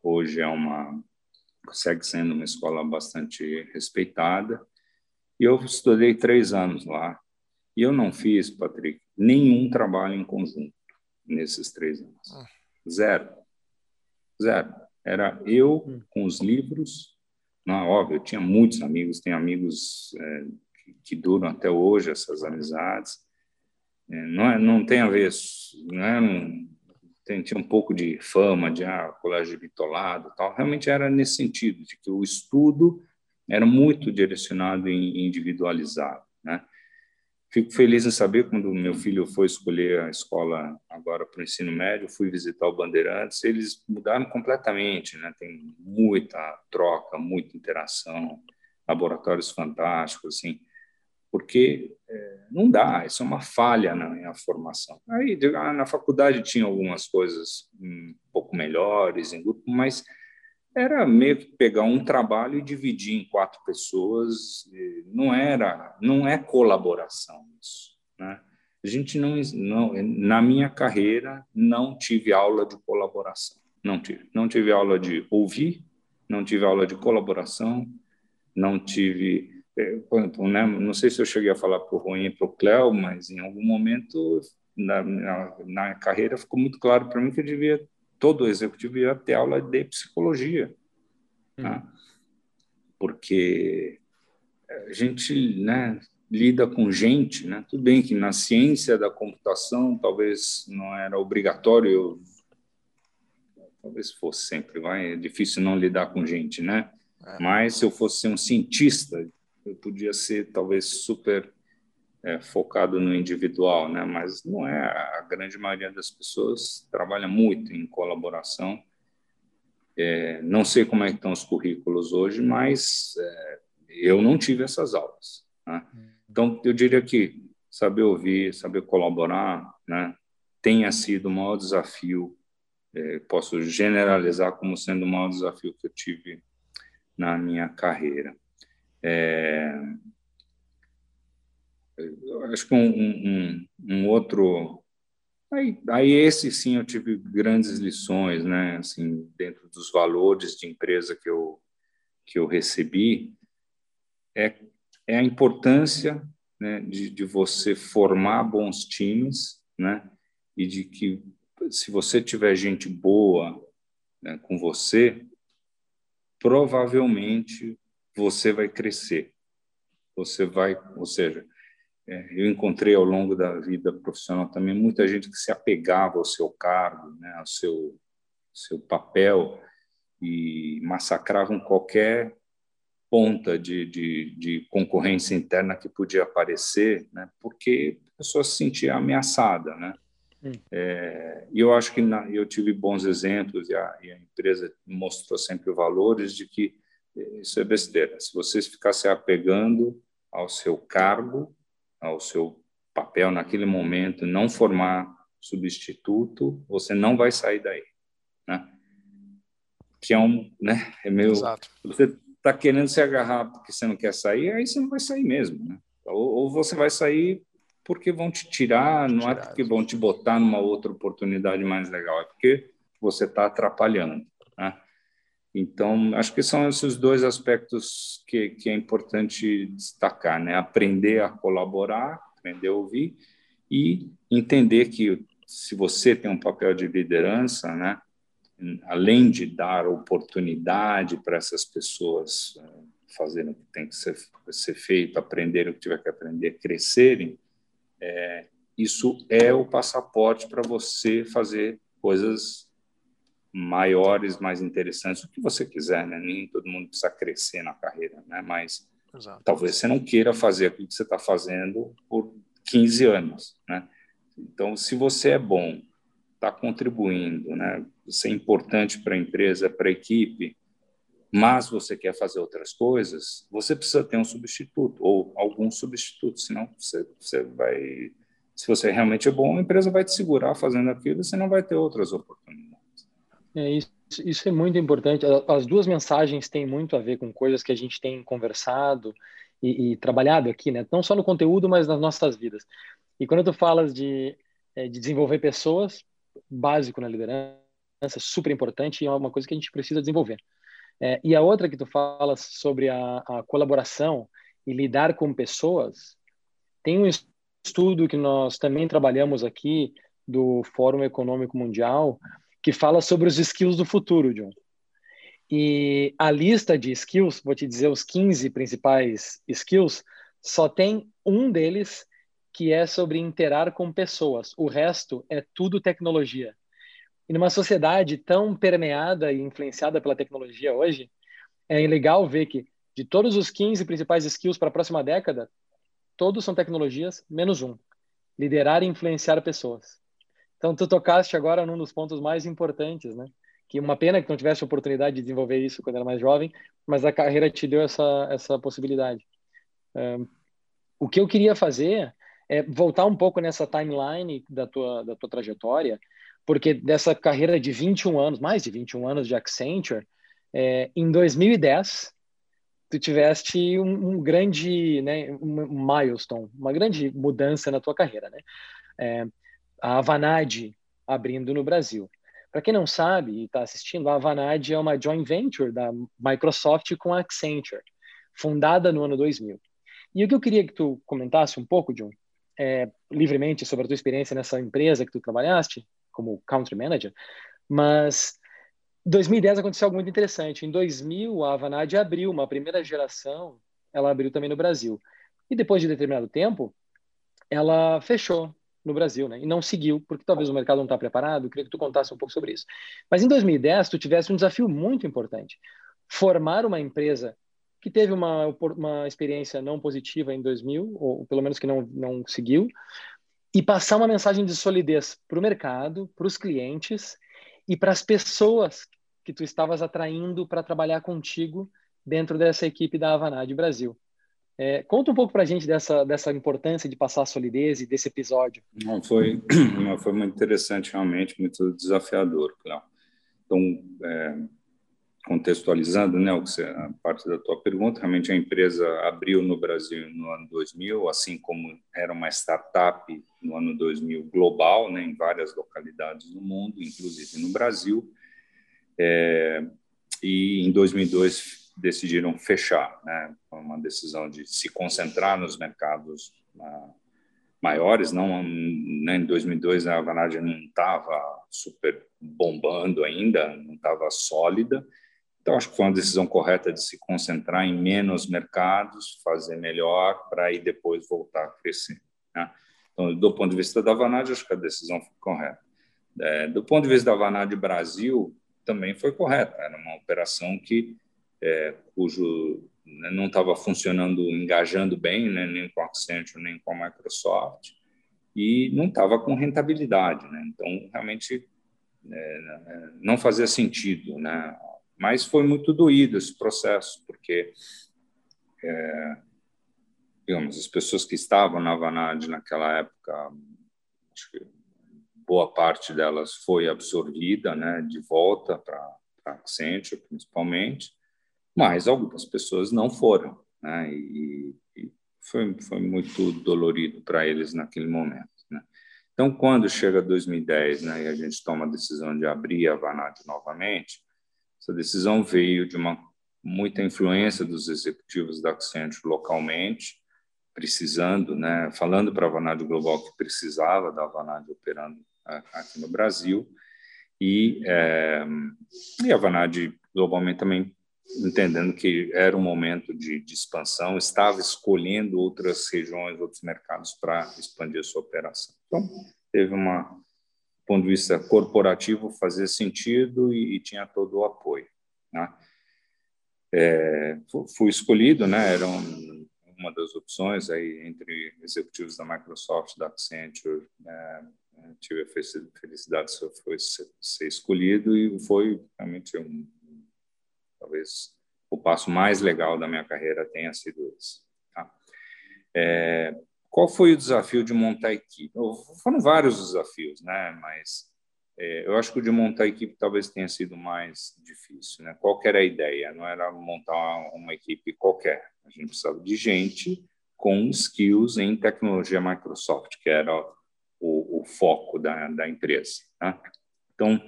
Hoje é uma segue sendo uma escola bastante respeitada. E eu estudei três anos lá. E eu não fiz, Patrick, nenhum trabalho em conjunto nesses três anos. Ah. Zero. Zero. Era eu hum. com os livros. Não, óbvio, eu tinha muitos amigos, tenho amigos é, que, que duram até hoje, essas amizades. É, não, é, não tem a ver, não é um, tem, tinha um pouco de fama de ah, colégio bitolado tal. Realmente era nesse sentido, de que o estudo era muito direcionado e individualizado, né? Fico feliz em saber quando meu filho foi escolher a escola agora para o ensino médio, fui visitar o Bandeirantes, eles mudaram completamente, né? Tem muita troca, muita interação, laboratórios fantásticos, assim porque é, não dá, isso é uma falha na, na formação. Aí ah, na faculdade tinha algumas coisas um pouco melhores em grupo, mas era meio que pegar um trabalho e dividir em quatro pessoas, não era, não é colaboração isso, né? A gente não, não, na minha carreira não tive aula de colaboração, não tive, não tive aula de ouvir, não tive aula de colaboração, não tive é, né, não sei se eu cheguei a falar para o Ruim e para o Cléo, mas em algum momento na, na, na carreira ficou muito claro para mim que eu devia, todo executivo devia ter aula de psicologia. Tá? Hum. Porque a gente né, lida com gente, né? tudo bem que na ciência da computação talvez não era obrigatório, talvez fosse sempre, vai, é difícil não lidar com gente, né? É. Mas se eu fosse um cientista eu podia ser talvez super é, focado no individual, né? Mas não é a grande maioria das pessoas trabalha muito em colaboração. É, não sei como é que estão os currículos hoje, mas é, eu não tive essas aulas. Né? Então eu diria que saber ouvir, saber colaborar, né? Tenha sido o maior desafio. É, posso generalizar como sendo o maior desafio que eu tive na minha carreira. É, acho que um, um, um, outro. Aí, aí, esse sim eu tive grandes lições, né? Assim, dentro dos valores de empresa que eu, que eu recebi, é, é a importância né, de, de você formar bons times, né? E de que se você tiver gente boa né, com você, provavelmente você vai crescer. Você vai, ou seja, eu encontrei ao longo da vida profissional também muita gente que se apegava ao seu cargo, né, ao seu seu papel e massacravam qualquer ponta de, de, de concorrência interna que podia aparecer, né, porque a pessoa se sentia ameaçada, né? Hum. É, e eu acho que na, eu tive bons exemplos e a, e a empresa mostrou sempre valores de que isso é besteira. Se vocês ficassem apegando ao seu cargo, ao seu papel naquele momento, não formar substituto, você não vai sair daí, né? Que é um, né? É meio. Exato. Você está querendo se agarrar porque você não quer sair, aí você não vai sair mesmo, né? Ou, ou você vai sair porque vão te tirar, não é porque vão te botar numa outra oportunidade mais legal, é porque você está atrapalhando? Então, acho que são esses dois aspectos que, que é importante destacar, né? Aprender a colaborar, aprender a ouvir e entender que se você tem um papel de liderança, né, além de dar oportunidade para essas pessoas eh, fazerem o que tem que ser, ser feito, aprenderem o que tiver que aprender, crescerem, é, isso é o passaporte para você fazer coisas maiores, mais interessantes, o que você quiser, né? Nem todo mundo precisa crescer na carreira, né? Mas Exato. talvez você não queira fazer aquilo que você está fazendo por 15 anos, né? Então, se você é bom, está contribuindo, né? Você é importante para a empresa, para a equipe, mas você quer fazer outras coisas, você precisa ter um substituto ou algum substituto, senão você, você vai se você realmente é bom, a empresa vai te segurar fazendo aquilo e você não vai ter outras oportunidades. É, isso, isso é muito importante. As duas mensagens têm muito a ver com coisas que a gente tem conversado e, e trabalhado aqui, né? Não só no conteúdo, mas nas nossas vidas. E quando tu falas de, é, de desenvolver pessoas, básico na liderança, super importante e é uma coisa que a gente precisa desenvolver. É, e a outra que tu falas sobre a, a colaboração e lidar com pessoas, tem um estudo que nós também trabalhamos aqui do Fórum Econômico Mundial, que fala sobre os skills do futuro, John. E a lista de skills, vou te dizer os 15 principais skills, só tem um deles que é sobre interar com pessoas. O resto é tudo tecnologia. E numa sociedade tão permeada e influenciada pela tecnologia hoje, é legal ver que de todos os 15 principais skills para a próxima década, todos são tecnologias, menos um: liderar e influenciar pessoas. Então, tu tocaste agora num dos pontos mais importantes, né? Que uma pena que não tivesse a oportunidade de desenvolver isso quando era mais jovem, mas a carreira te deu essa, essa possibilidade. Um, o que eu queria fazer é voltar um pouco nessa timeline da tua, da tua trajetória, porque dessa carreira de 21 anos, mais de 21 anos de Accenture, é, em 2010, tu tiveste um, um, grande, né, um milestone, uma grande mudança na tua carreira, né? É, a Avanade abrindo no Brasil. Para quem não sabe e está assistindo, a Avanade é uma joint venture da Microsoft com a Accenture, fundada no ano 2000. E o que eu queria que tu comentasse um pouco, John, é, livremente sobre a tua experiência nessa empresa que tu trabalhaste como country manager, mas 2010 aconteceu algo muito interessante. Em 2000, a Avanade abriu uma primeira geração, ela abriu também no Brasil. E depois de determinado tempo, ela fechou no Brasil, né? E não seguiu, porque talvez o mercado não está preparado. Eu queria que tu contasse um pouco sobre isso. Mas em 2010, tu tivesse um desafio muito importante. Formar uma empresa que teve uma, uma experiência não positiva em 2000, ou pelo menos que não, não seguiu, e passar uma mensagem de solidez para o mercado, para os clientes e para as pessoas que tu estavas atraindo para trabalhar contigo dentro dessa equipe da Avanade Brasil. É, conta um pouco para a gente dessa, dessa importância de passar a solidez e desse episódio. Não, foi, foi muito interessante, realmente, muito desafiador, Cláudio. Então, é, contextualizando né, a parte da tua pergunta, realmente a empresa abriu no Brasil no ano 2000, assim como era uma startup no ano 2000 global, né, em várias localidades do mundo, inclusive no Brasil. É, e em 2002 decidiram fechar, né, uma decisão de se concentrar nos mercados uh, maiores. Não, né, em 2002 a Vanadium não estava super bombando ainda, não estava sólida. Então acho que foi uma decisão correta de se concentrar em menos mercados, fazer melhor para aí depois voltar a crescer. Né? Então, do ponto de vista da Vanad, acho que a decisão foi correta. É, do ponto de vista da Vanad Brasil, também foi correta. Era uma operação que é, cujo né, não estava funcionando, engajando bem, né, nem com a Accenture, nem com a Microsoft, e não estava com rentabilidade. Né? Então, realmente, é, não fazia sentido. Né? Mas foi muito doído esse processo, porque, é, digamos, as pessoas que estavam na Vanad naquela época, acho que boa parte delas foi absorvida né, de volta para Accenture, principalmente, mas algumas pessoas não foram. Né, e, e foi, foi muito dolorido para eles naquele momento. Né. Então, quando chega 2010 né, e a gente toma a decisão de abrir a Vanad novamente, essa decisão veio de uma muita influência dos executivos da Accenture localmente, precisando, né, falando para a Vanad Global que precisava da Vanad operando aqui no Brasil, e, é, e a Vanad globalmente também entendendo que era um momento de, de expansão, estava escolhendo outras regiões, outros mercados para expandir a sua operação. Então, teve uma, do ponto de vista corporativo, fazia sentido e, e tinha todo o apoio. Né? É, fui escolhido, né? Era um, uma das opções aí entre executivos da Microsoft, da Accenture. É, tive a felicidade de ser escolhido e foi realmente um talvez o passo mais legal da minha carreira tenha sido esse. Tá? É, qual foi o desafio de montar equipe? Foram vários desafios, né? Mas é, eu acho que o de montar equipe talvez tenha sido mais difícil, né? Qual era a ideia? Não era montar uma equipe qualquer. A gente precisava de gente com skills em tecnologia Microsoft, que era o, o foco da, da empresa. Né? Então,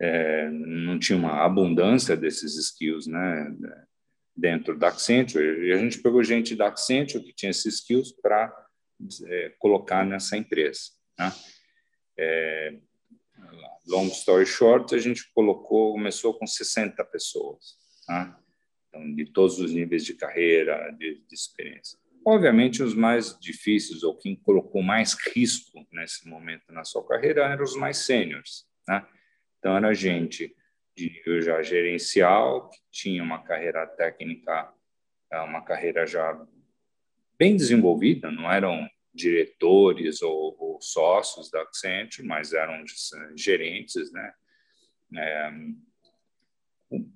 é, não tinha uma abundância desses skills, né, dentro da Accenture. E a gente pegou gente da Accenture que tinha esses skills para é, colocar nessa empresa. Né? É, long story short, a gente colocou, começou com 60 pessoas, né? então, de todos os níveis de carreira, de, de experiência. Obviamente, os mais difíceis, ou quem colocou mais risco nesse momento na sua carreira, eram os mais sêniores, né? Então, era gente de nível já gerencial, que tinha uma carreira técnica, é, uma carreira já bem desenvolvida, não eram diretores ou, ou sócios da Accenture, mas eram gerentes, né? É,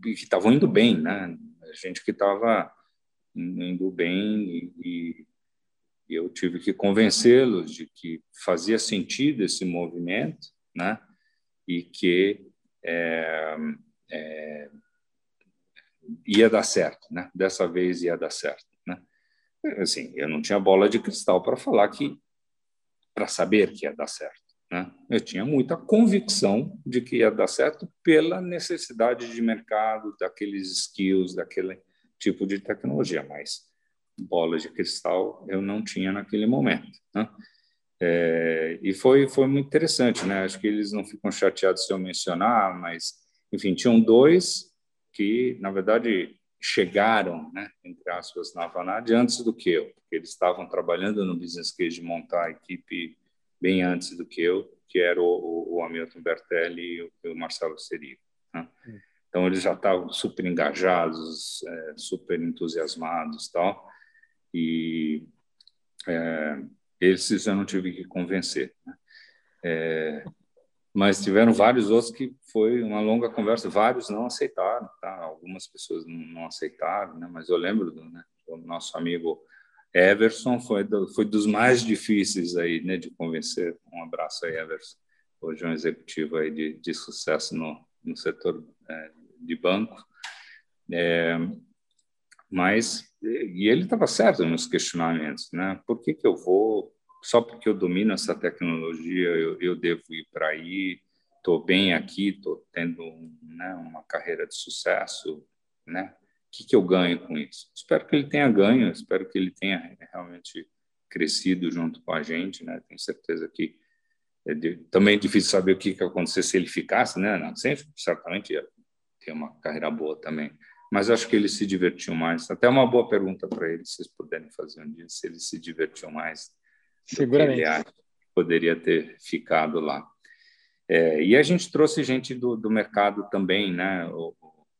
que estavam indo bem, né? Gente que estava indo bem e, e eu tive que convencê-los de que fazia sentido esse movimento, né? E que é, é, ia dar certo, né? Dessa vez ia dar certo, né? Assim, eu não tinha bola de cristal para falar que, para saber que ia dar certo, né? Eu tinha muita convicção de que ia dar certo pela necessidade de mercado, daqueles skills, daquele tipo de tecnologia, mas bola de cristal eu não tinha naquele momento, né? É, e foi, foi muito interessante, né? Acho que eles não ficam chateados se eu mencionar, mas, enfim, tinham dois que, na verdade, chegaram, né, entre aspas, na Vanad antes do que eu, porque eles estavam trabalhando no business case de montar a equipe bem antes do que eu, que era o, o Hamilton Bertelli e o, o Marcelo Serigo. Né? Então, eles já estavam super engajados, é, super entusiasmados tal, e... É, esses eu não tive que convencer. Né? É, mas tiveram vários outros que foi uma longa conversa. Vários não aceitaram, tá? Algumas pessoas não, não aceitaram, né? Mas eu lembro do né? o nosso amigo Everson foi do, foi dos mais difíceis aí, né? De convencer. Um abraço aí, Everson. Hoje é um executivo aí de, de sucesso no, no setor é, de banco. É, mas e ele estava certo nos questionamentos, né? Por que que eu vou só porque eu domino essa tecnologia eu, eu devo ir para aí? Estou bem aqui, estou tendo né, uma carreira de sucesso, né? O que que eu ganho com isso? Espero que ele tenha ganho, espero que ele tenha realmente crescido junto com a gente, né? Tenho certeza que é de, também é difícil saber o que que acontecer se ele ficasse, né? Não, sempre, certamente ia ter uma carreira boa também mas acho que eles se divertiam mais. Até uma boa pergunta para eles, se vocês puderem fazer um dia, se eles se divertiam mais. Seguramente. Ele poderia ter ficado lá. É, e a gente trouxe gente do, do mercado também, né, ao,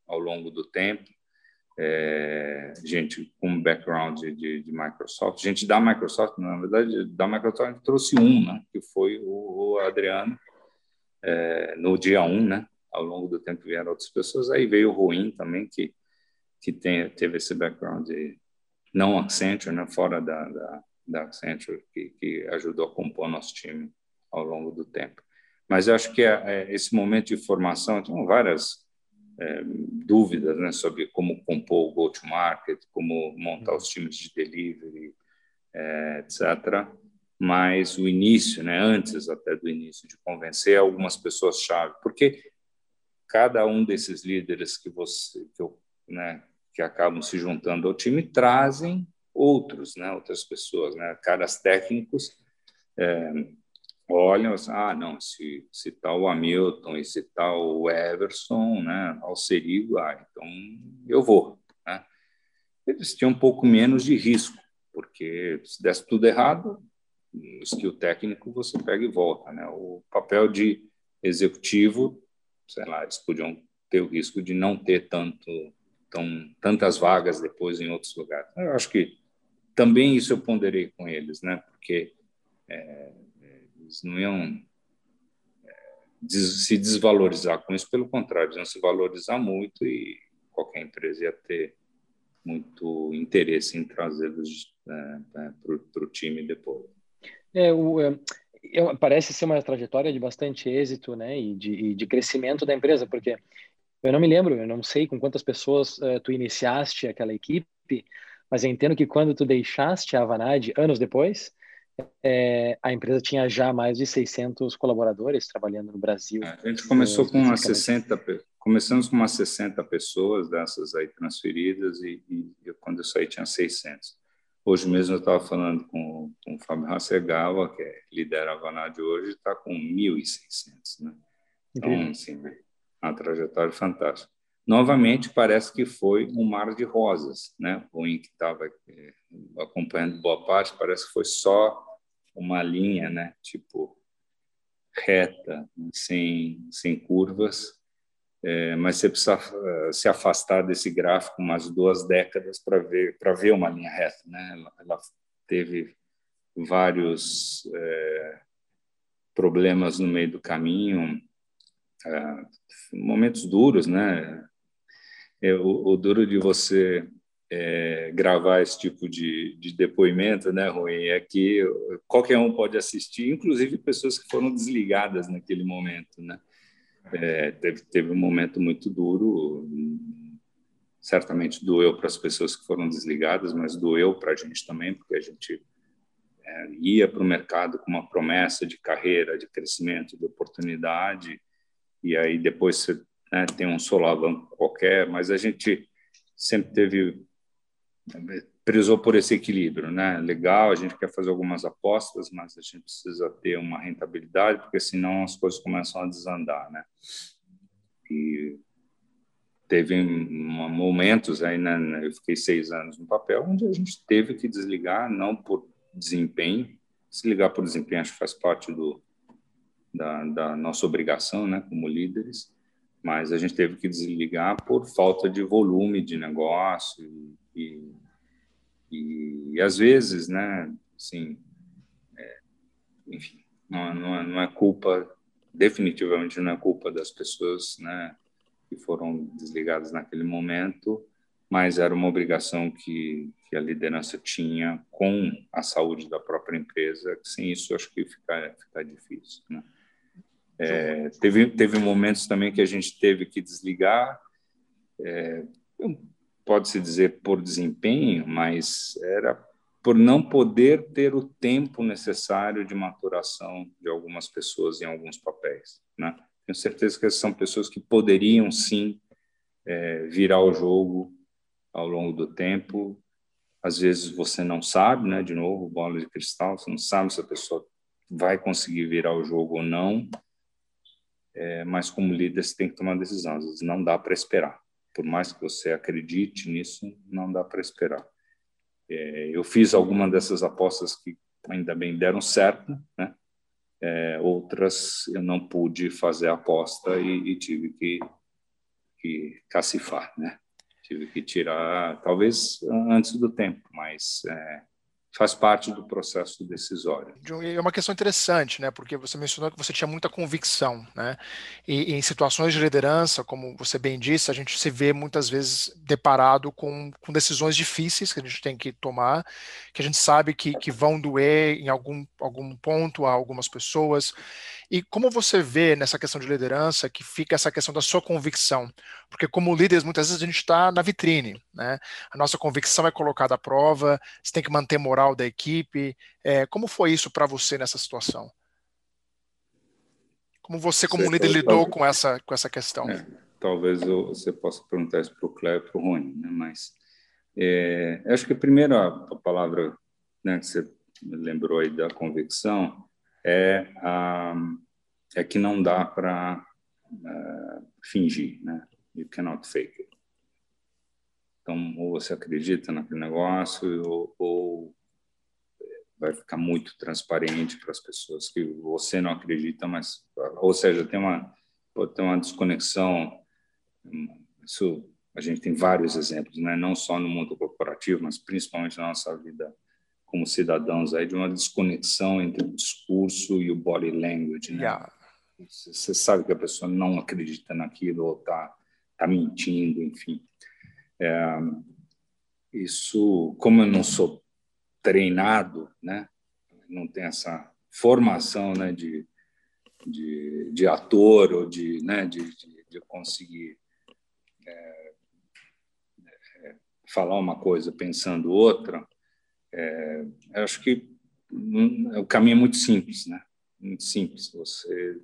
ao longo do tempo. É, gente com background de, de, Microsoft, gente da Microsoft, na verdade, da Microsoft trouxe um, né, que foi o, o Adriano, é, no dia um, né, ao longo do tempo vieram outras pessoas, aí veio o Ruim também, que que tem, teve esse background de não Accenture, né, fora da, da, da Accenture, que, que, ajudou a compor nosso time ao longo do tempo. Mas eu acho que é, é, esse momento de formação, tem várias é, dúvidas né, sobre como compor o go-to-market, como montar os times de delivery, é, etc. Mas o início, né, antes até do início, de convencer algumas pessoas-chave, porque cada um desses líderes que você que eu né, que acabam se juntando ao time trazem outros, né, outras pessoas, né, caras técnicos é, olham, assim, ah, não, se, se tal Hamilton e se tal Everson, né, ao Serigo, ah, então eu vou, né. Eles tinham um pouco menos de risco, porque se desse tudo errado, o skill técnico você pega e volta, né. O papel de executivo, sei lá, eles podiam ter o risco de não ter tanto, tão, tantas vagas depois em outros lugares. Eu acho que também isso eu ponderei com eles, né, porque é, eles não iam é, se desvalorizar com isso, pelo contrário, iam se valorizar muito e qualquer empresa ia ter muito interesse em trazê-los é, é, para o time depois. É, o, parece ser uma trajetória de bastante êxito né, e, de, e de crescimento da empresa, porque eu não me lembro, eu não sei com quantas pessoas uh, tu iniciaste aquela equipe, mas eu entendo que quando tu deixaste a Avanade, anos depois, é, a empresa tinha já mais de 600 colaboradores trabalhando no Brasil. A gente começou com umas 60, começamos com umas 60 pessoas dessas aí transferidas e, e quando eu saí tinha 600. Hoje mesmo eu estava falando com, com o Fábio Hassegawa, que é, lidera a Vanad hoje, está com 1.600, né? Então, assim, uma trajetória fantástica. Novamente, parece que foi um mar de rosas, né? O que estava é, acompanhando boa parte, parece que foi só uma linha, né? Tipo reta, sem sem curvas. É, mas você precisa uh, se afastar desse gráfico umas duas décadas para ver para ver uma linha reta, né? Ela, ela teve vários é, problemas no meio do caminho, momentos duros, né? É, o, o duro de você é, gravar esse tipo de, de depoimento, né, Rui? É que qualquer um pode assistir, inclusive pessoas que foram desligadas naquele momento, né? É, teve, teve um momento muito duro, certamente doeu para as pessoas que foram desligadas, mas doeu para a gente também, porque a gente é, ia para o mercado com uma promessa de carreira, de crescimento, de oportunidade, e aí depois você né, tem um solavanco qualquer, mas a gente sempre teve prezou por esse equilíbrio, né? Legal, a gente quer fazer algumas apostas, mas a gente precisa ter uma rentabilidade, porque senão as coisas começam a desandar, né? E teve momentos aí, né? Eu fiquei seis anos no papel, onde a gente teve que desligar, não por desempenho, desligar por desempenho acho que faz parte do da, da nossa obrigação, né? Como líderes, mas a gente teve que desligar por falta de volume de negócio e, e, e às vezes, né, assim, é, enfim, não, não, é, não é culpa, definitivamente não é culpa das pessoas, né, que foram desligadas naquele momento, mas era uma obrigação que, que a liderança tinha com a saúde da própria empresa, sem isso acho que fica, fica difícil, né. É, teve, teve momentos também que a gente teve que desligar, é, pode-se dizer por desempenho, mas era por não poder ter o tempo necessário de maturação de algumas pessoas em alguns papéis. Né? Tenho certeza que essas são pessoas que poderiam sim é, virar o jogo ao longo do tempo. Às vezes você não sabe, né? De novo, bola de cristal, você não sabe se a pessoa vai conseguir virar o jogo ou não. É, mas como líder você tem que tomar vezes não dá para esperar por mais que você acredite nisso, não dá para esperar. É, eu fiz alguma dessas apostas que ainda bem deram certo, né? É, outras eu não pude fazer a aposta e, e tive que, que cacifar, né? Tive que tirar, talvez antes do tempo, mas é, faz parte do processo decisório. É uma questão interessante, né? Porque você mencionou que você tinha muita convicção, né? E, em situações de liderança, como você bem disse, a gente se vê muitas vezes deparado com, com decisões difíceis que a gente tem que tomar, que a gente sabe que, que vão doer em algum, algum ponto a algumas pessoas. E como você vê nessa questão de liderança que fica essa questão da sua convicção? Porque como líderes, muitas vezes a gente está na vitrine, né? A nossa convicção é colocada à prova, você tem que manter moral da equipe. É, como foi isso para você nessa situação? Como você, como líder, lidou com essa, com essa questão? É, talvez eu, você possa perguntar isso para o Cléber e para o Rony, né? mas É, acho que a primeira a palavra né, que você lembrou aí da convicção é, a, é que não dá para uh, é, fingir, né? You cannot fake it. Então, ou você acredita naquele negócio, ou, ou vai ficar muito transparente para as pessoas que você não acredita, mas, ou seja, tem uma pode ter uma desconexão. Isso a gente tem vários exemplos, né? Não só no mundo corporativo, mas principalmente na nossa vida como cidadãos aí de uma desconexão entre o discurso e o body language, né? Yeah. Você sabe que a pessoa não acredita naquilo ou está tá mentindo, enfim. É, isso, como eu não sou treinado, né? Não tem essa formação, né? De, de, de ator ou de, né? De, de, de conseguir é, é, falar uma coisa pensando outra. É, acho que o caminho é muito simples, né? Muito simples. Você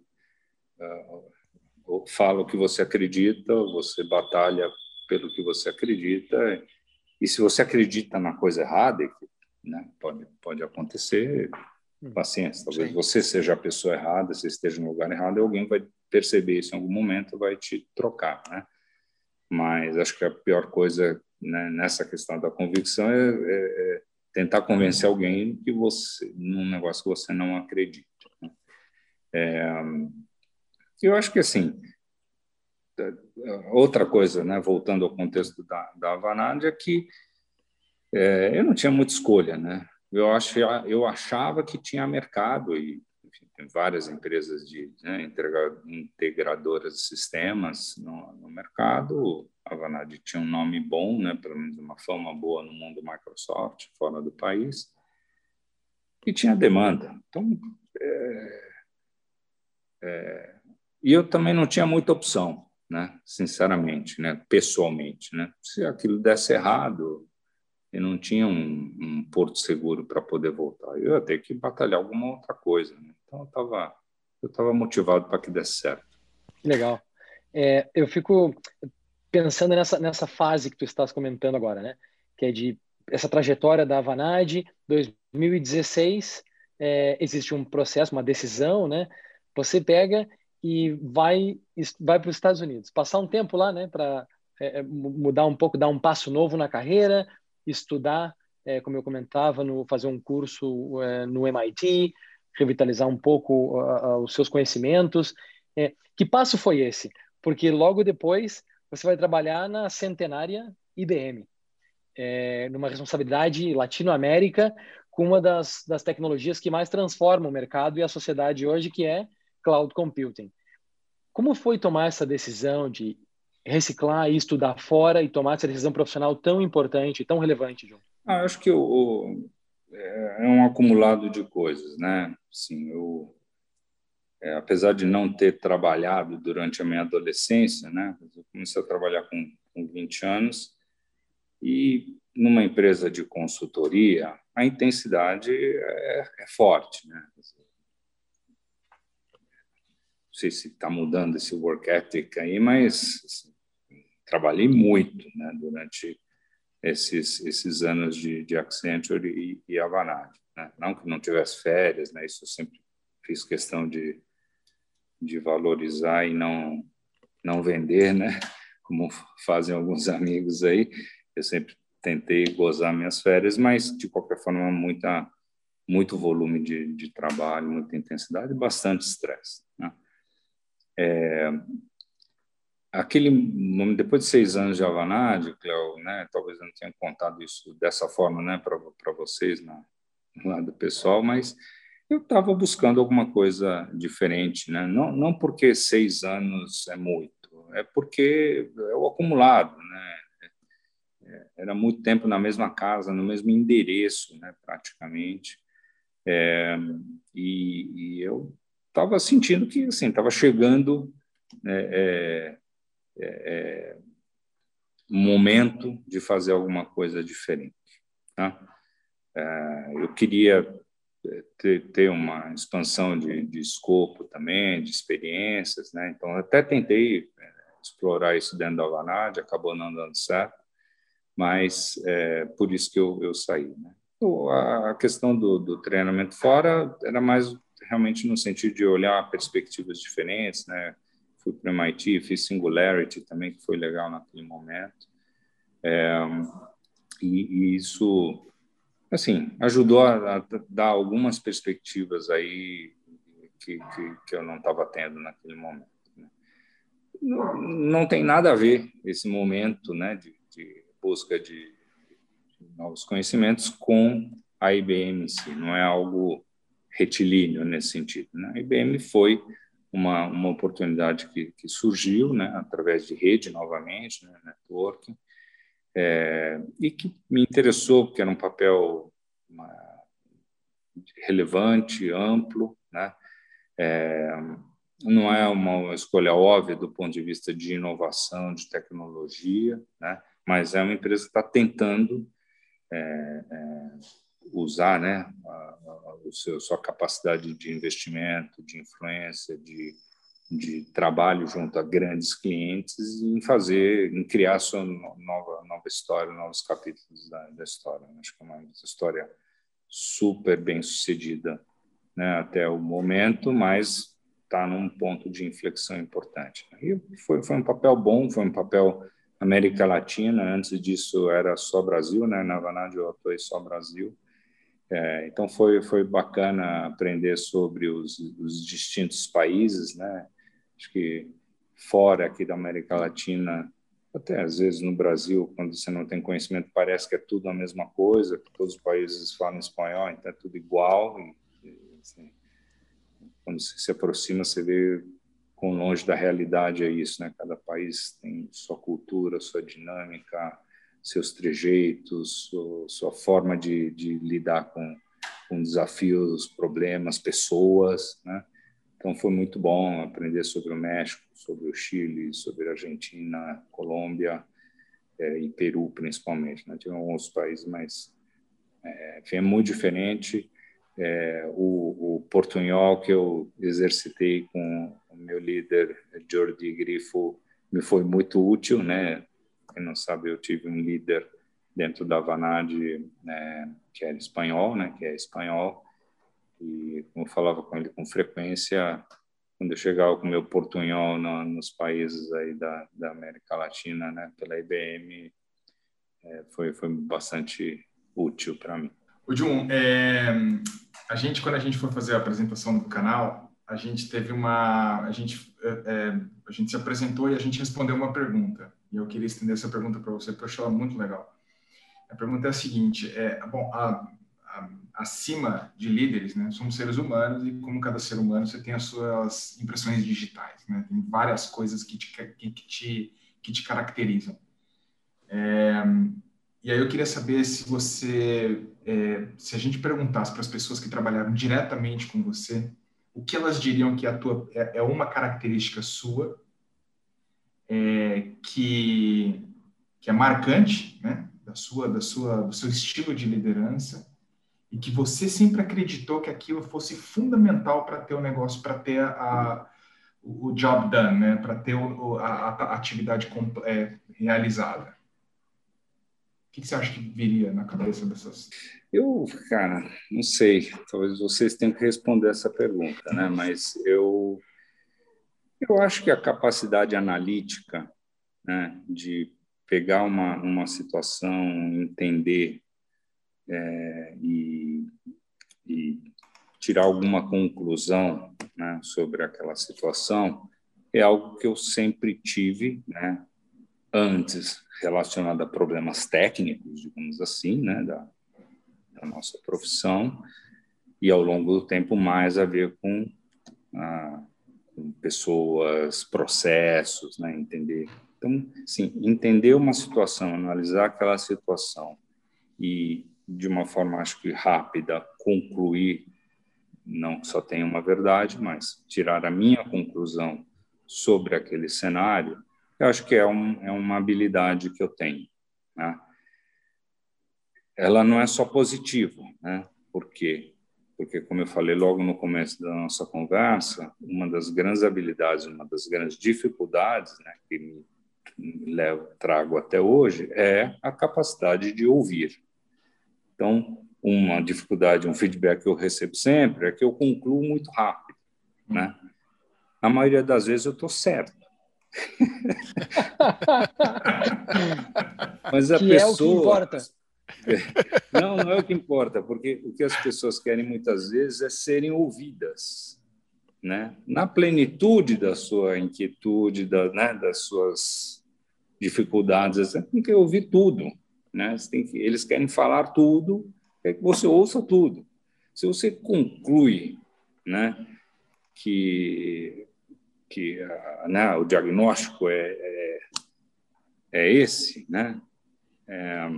uh, fala o que você acredita, você batalha pelo que você acredita. E se você acredita na coisa errada, né, pode, pode acontecer, hum. paciência. Talvez Sim. você seja a pessoa errada, você esteja no lugar errado, e alguém vai perceber isso em algum momento, vai te trocar, né? Mas acho que a pior coisa né, nessa questão da convicção é, é, é, tentar convencer alguém que você num negócio que você não acredita. Né? É, eu acho que assim outra coisa, né, voltando ao contexto da, da Avanade, é que é, eu não tinha muita escolha, né? Eu, acho, eu achava que tinha mercado e enfim, tem várias empresas de né, integradoras de sistemas no, no mercado. A Avanade tinha um nome bom, né, pelo menos uma fama boa no mundo Microsoft, fora do país, e tinha demanda. Então, é, é, e eu também não tinha muita opção né? Sinceramente, né? Pessoalmente, né? Se aquilo desse errado, eu não tinha um, um porto seguro para poder voltar. Eu ia ter que batalhar alguma outra coisa. Né? Então eu estava eu tava motivado para que desse certo. Legal. É, eu fico pensando nessa nessa fase que tu estás comentando agora, né? Que é de essa trajetória da Avanade, 2016, é, existe um processo, uma decisão, né? Você pega e vai vai para os Estados Unidos, passar um tempo lá, né, para é, é mudar um pouco, dar um passo novo na carreira, estudar, é, como eu comentava, no fazer um curso é, no MIT, revitalizar um pouco os seus conhecimentos. É, que passo foi esse? Porque logo depois você vai trabalhar na centenária IBM, é, numa responsabilidade Latinoamérica, com uma das, das tecnologias que mais transformam o mercado e a sociedade hoje, que é cloud computing. Como foi tomar essa decisão de reciclar e estudar fora e tomar essa decisão profissional tão importante, tão relevante, João? Ah, acho que o, o, é, é um acumulado de coisas, né? Sim, eu, é, apesar de não ter trabalhado durante a minha adolescência, né? Eu comecei a trabalhar com, com 20 anos e numa empresa de consultoria a intensidade é, é forte, né? sei se está mudando esse work ethic aí, mas assim, trabalhei muito né, durante esses, esses anos de, de Accenture e, e Avanade. Né? Não que não tivesse férias, né? isso eu sempre fiz questão de, de valorizar e não, não vender, né? como fazem alguns amigos aí. Eu sempre tentei gozar minhas férias, mas, de qualquer forma, muita, muito volume de, de trabalho, muita intensidade e bastante estresse. Né? É, aquele depois de seis anos de Avanade, Cleo, né, talvez eu não tenha contado isso dessa forma, né, para vocês na, no lado pessoal, mas eu estava buscando alguma coisa diferente, né? Não, não porque seis anos é muito, é porque é o acumulado, né? É, era muito tempo na mesma casa, no mesmo endereço, né, praticamente. É, e, e eu estava sentindo que assim estava chegando é, é, é, um momento de fazer alguma coisa diferente. Tá? É, eu queria é, ter, ter uma expansão de, de, escopo também, de experiências, né? Então até tentei é, explorar isso dentro da Vanad, acabou não dando certo, mas é, por isso que eu, eu saí. Né? A questão do, do treinamento fora era mais realmente no sentido de olhar perspectivas diferentes, né? Fui para o MIT, fiz Singularity também, que foi legal naquele momento. É, e, e, isso, assim, ajudou a, a, dar algumas perspectivas aí que, que, que eu não estava tendo naquele momento. Né? Não, não, tem nada a ver esse momento, né, de, de busca de, de novos conhecimentos com a IBM em si, não é algo retilíneo nesse sentido. Né? A IBM foi uma, uma oportunidade que, que surgiu né, através de rede, novamente, né, networking, é, e que me interessou, porque era um papel uma, relevante, amplo, né? É, não é uma escolha óbvia do ponto de vista de inovação, de tecnologia, né? mas é uma empresa que está tentando é, é, usar né, a, a, sua capacidade de investimento, de influência, de, de trabalho junto a grandes clientes em fazer, em criar sua nova, nova história, novos capítulos da, da história. Acho que é uma história super bem sucedida né, até o momento, mas está num ponto de inflexão importante. E foi, foi um papel bom, foi um papel América Latina, antes disso era só Brasil, né? na Vanad eu atuei só Brasil, é, então foi foi bacana aprender sobre os, os, distintos países, né? Acho que fora aqui da América Latina, até às vezes no Brasil, quando você não tem conhecimento, parece que é tudo a mesma coisa, que todos os países falam espanhol, então é tudo igual. E, assim, quando você se aproxima, você vê quão longe da realidade é isso, né? Cada país tem sua cultura, sua dinâmica, seus trejeitos, sua forma de, de lidar com, com desafios, problemas, pessoas, né? Então foi muito bom aprender sobre o México, sobre o Chile, sobre a Argentina, Colômbia é, e Peru principalmente. Né? Tive alguns países, mas é, foi muito diferente. É, o, o portunhol que eu exercitei com o meu líder Jordi Grifo me foi muito útil, né? Quem não sabe, eu tive um líder dentro da Vanad né, que era espanhol, né, que é espanhol, e como eu falava com ele com frequência, quando eu chegava com meu portunhol no, nos países aí da, da América Latina, né, pela IBM, é, foi, foi bastante útil para mim. O Jun, é, a gente quando a gente foi fazer a apresentação do canal, a gente teve uma, a gente, é, é a gente se apresentou e a gente respondeu uma pergunta. E eu queria estender essa pergunta para você, porque eu achei ela muito legal. A pergunta é a seguinte: é, bom, a, a, acima de líderes, né, somos seres humanos e, como cada ser humano, você tem as suas impressões digitais, né? Tem várias coisas que te, que, que te, que te caracterizam. É, e aí eu queria saber se você, é, se a gente perguntasse para as pessoas que trabalharam diretamente com você, o que elas diriam que a tua é, é uma característica sua é, que, que é marcante, né, da sua, da sua, do seu estilo de liderança e que você sempre acreditou que aquilo fosse fundamental para ter o negócio, para ter a, o job done, né, para ter o, a, a, atividade é, realizada. O que, que você acha que viria na cabeça dessas? Eu, cara, não sei. Talvez vocês tenham que responder essa pergunta, né? Mas eu eu acho que a capacidade analítica né, de pegar uma, uma situação, entender é, e, e, tirar alguma conclusão né, sobre aquela situação é algo que eu sempre tive, né, antes relacionado a problemas técnicos, digamos assim, né, da, da nossa profissão, e ao longo do tempo mais a ver com a pessoas, processos, né? Entender. Então, sim, entender uma situação, analisar aquela situação e de uma forma, acho que rápida, concluir, não que só tenha uma verdade, mas tirar a minha conclusão sobre aquele cenário, eu acho que é, um, é uma habilidade que eu tenho. Né? Ela não é só positiva, né? Porque porque, como eu falei logo no começo da nossa conversa, uma das grandes habilidades, uma das grandes dificuldades né, que me levo, trago até hoje é a capacidade de ouvir. Então, uma dificuldade, um feedback que eu recebo sempre é que eu concluo muito rápido, né? Na maioria das vezes eu estou certo. Mas a que pessoa... é o que importa. Não, não é o que importa, porque o que as pessoas querem muitas vezes é serem ouvidas, né? Na plenitude da sua inquietude, da, né, das suas dificuldades, você tem que ouvir tudo, né? Que, eles querem falar tudo, quer que você ouça tudo. Se você conclui, né, que que né, o diagnóstico é, é, é esse, né? É,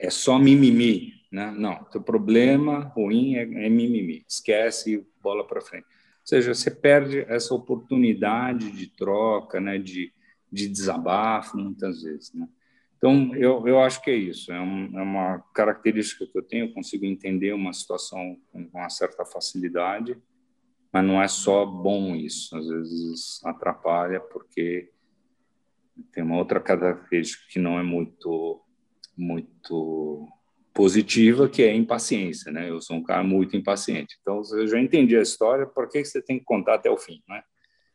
é, só mimimi, né? Não, o problema ruim é, é mimimi. Esquece bola para frente. Ou seja, você perde essa oportunidade de troca, né? De, de desabafo muitas vezes, né? Então, eu, eu acho que é isso. É, um, é uma característica que eu tenho. Eu consigo entender uma situação com uma certa facilidade mas não é só bom isso, às vezes atrapalha porque tem uma outra característica que não é muito muito positiva, que é a impaciência, né? Eu sou um cara muito impaciente. Então, eu já entendi a história, por que você tem que contar até o fim, né?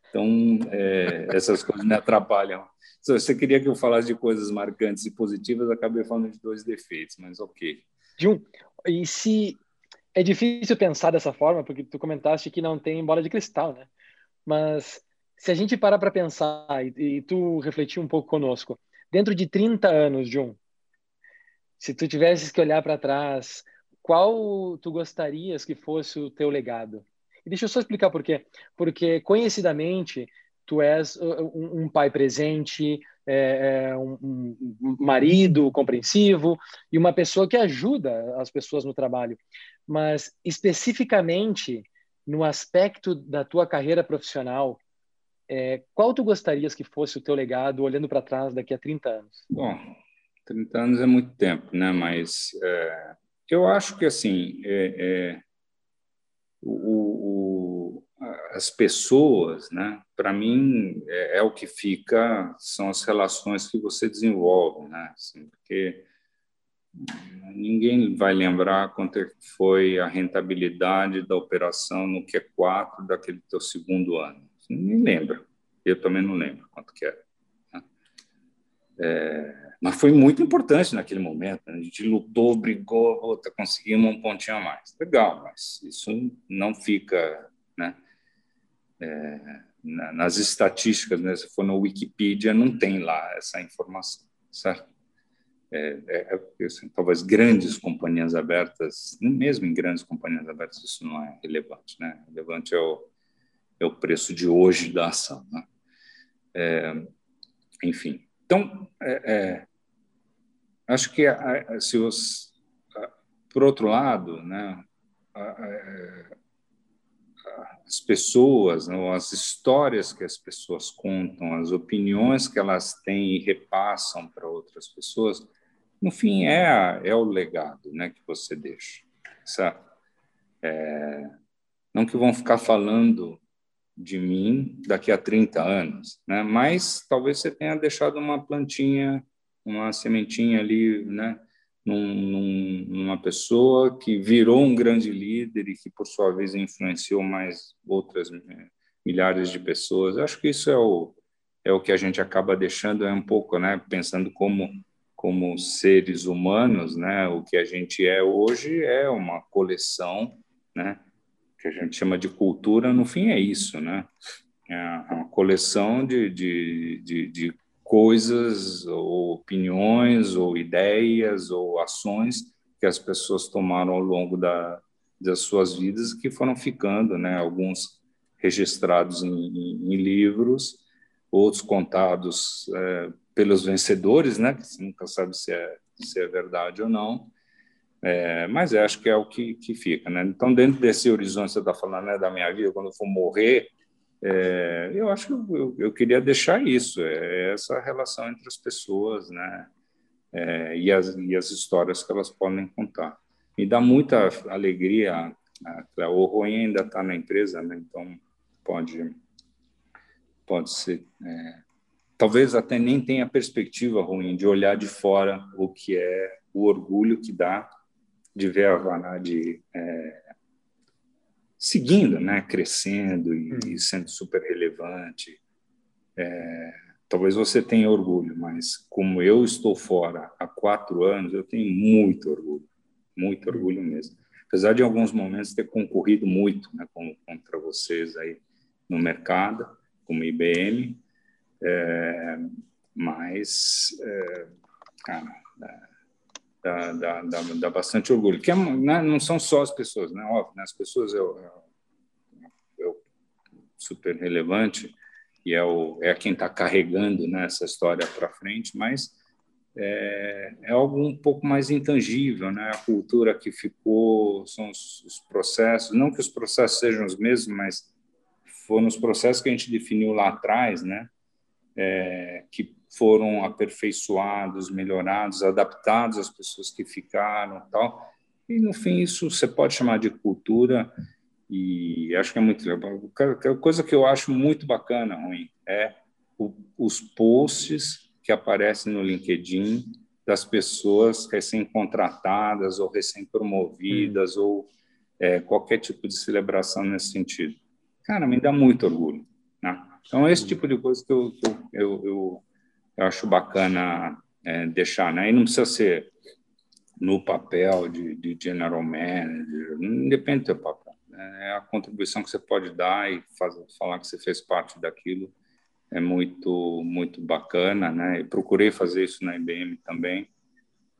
Então, é, essas coisas me atrapalham. Se você queria que eu falasse de coisas marcantes e positivas, acabei falando de dois defeitos, mas ok. Jun, e se é difícil pensar dessa forma, porque tu comentaste que não tem bola de cristal, né? Mas se a gente parar para pensar e, e, tu refletir um pouco conosco, dentro de 30 anos, John, se tu tivesses que olhar para trás, qual tu gostarias que fosse o teu legado? E deixa eu só explicar por quê. Porque, conhecidamente, tu és uh, um, um pai presente, é, é um, um, marido compreensivo e uma pessoa que ajuda as pessoas no trabalho. Mas especificamente no aspecto da tua carreira profissional, é, qual tu gostarias que fosse o teu legado olhando para trás daqui a 30 anos? Bom, 30 anos é muito tempo, né? Mas é, eu acho que assim é, é o, o, as pessoas, né? Para mim é, é, o que fica são as relações que você desenvolve, né? Assim, porque Ninguém vai lembrar quanto é foi a rentabilidade da operação no Q4 daquele teu segundo ano. Ninguém lembra. Eu também não lembro quanto que era. Né? É, mas foi muito importante naquele momento. Né? A gente lutou, brigou, conseguimos um pontinho a mais. Legal, mas isso não fica né? É, nas estatísticas. Né? Se for no Wikipedia, não tem lá essa informação, certo? é, é, é assim, talvez grandes companhias abertas, mesmo em grandes companhias abertas, isso não é relevante, né? Relevante é o, é o preço de hoje da ação, né? É, enfim, então, é, é acho que se os, por outro lado, né, as pessoas, né, as histórias que as pessoas contam, as opiniões que elas têm e repassam para outras pessoas, no fim, é, é o legado né, que você deixa. Sabe? É, não que vão ficar falando de mim daqui a 30 anos, né? mas talvez você tenha deixado uma plantinha, uma sementinha ali, né? Num, num, numa pessoa que virou um grande líder e que, por sua vez, influenciou mais outras é, milhares de pessoas. Acho que isso é o, é o que a gente acaba deixando, é um pouco, né? Pensando como como seres humanos, né, o que a gente é hoje é uma coleção, né, que a gente chama de cultura, no fim é isso, né, é uma coleção de, de, de, de coisas, ou opiniões, ou ideias, ou ações que as pessoas tomaram ao longo da, das suas vidas que foram ficando, né, alguns registrados em, em, em livros, outros contados é, pelos vencedores, né? Que você nunca sabe se é, se é verdade ou não. É, mas acho que é o que, que fica, né? Então, dentro desse horizonte, você está falando né, da minha vida, quando eu for morrer, é, eu acho que eu, eu, queria deixar isso, é essa relação entre as pessoas, né? É, e, as, e as histórias que elas podem contar. Me dá muita alegria, a, o Rui ainda está na empresa, né? Então, pode, pode ser é, talvez até nem tenha perspectiva ruim de olhar de fora o que é o orgulho que dá de ver a Vanad é, seguindo, né, crescendo e, e, sendo super relevante. É, talvez você tenha orgulho, mas como eu estou fora há quatro anos, eu tenho muito orgulho, muito orgulho mesmo. Apesar de em alguns momentos ter concorrido muito né, contra vocês aí no mercado, como IBM, é, mas, é, cara, dá, dá, dá, dá, bastante orgulho. Que é, né, não são só as pessoas, né? Óbvio, né, as pessoas é, é, é super relevante, e é, o, é quem está carregando né, essa história para frente, mas é, é, algo um pouco mais intangível, né? A cultura que ficou, são os, os, processos, não que os processos sejam os mesmos, mas foram os processos que a gente definiu lá atrás, né? É, que foram aperfeiçoados, melhorados, adaptados às pessoas que ficaram, tal. E no fim isso você pode chamar de cultura e acho que é muito legal. A coisa que eu acho muito bacana, ruim, é o, os posts que aparecem no LinkedIn das pessoas recém-contratadas ou recém-promovidas hum. ou é, qualquer tipo de celebração nesse sentido. Cara, me dá muito orgulho. Né? Então, esse tipo de coisa que eu, eu, eu, eu acho bacana é, deixar. Né? E não precisa ser no papel de, de general manager, não depende do seu papel é a contribuição que você pode dar e falar que você fez parte daquilo é muito muito bacana, né? E procurei fazer isso na IBM também,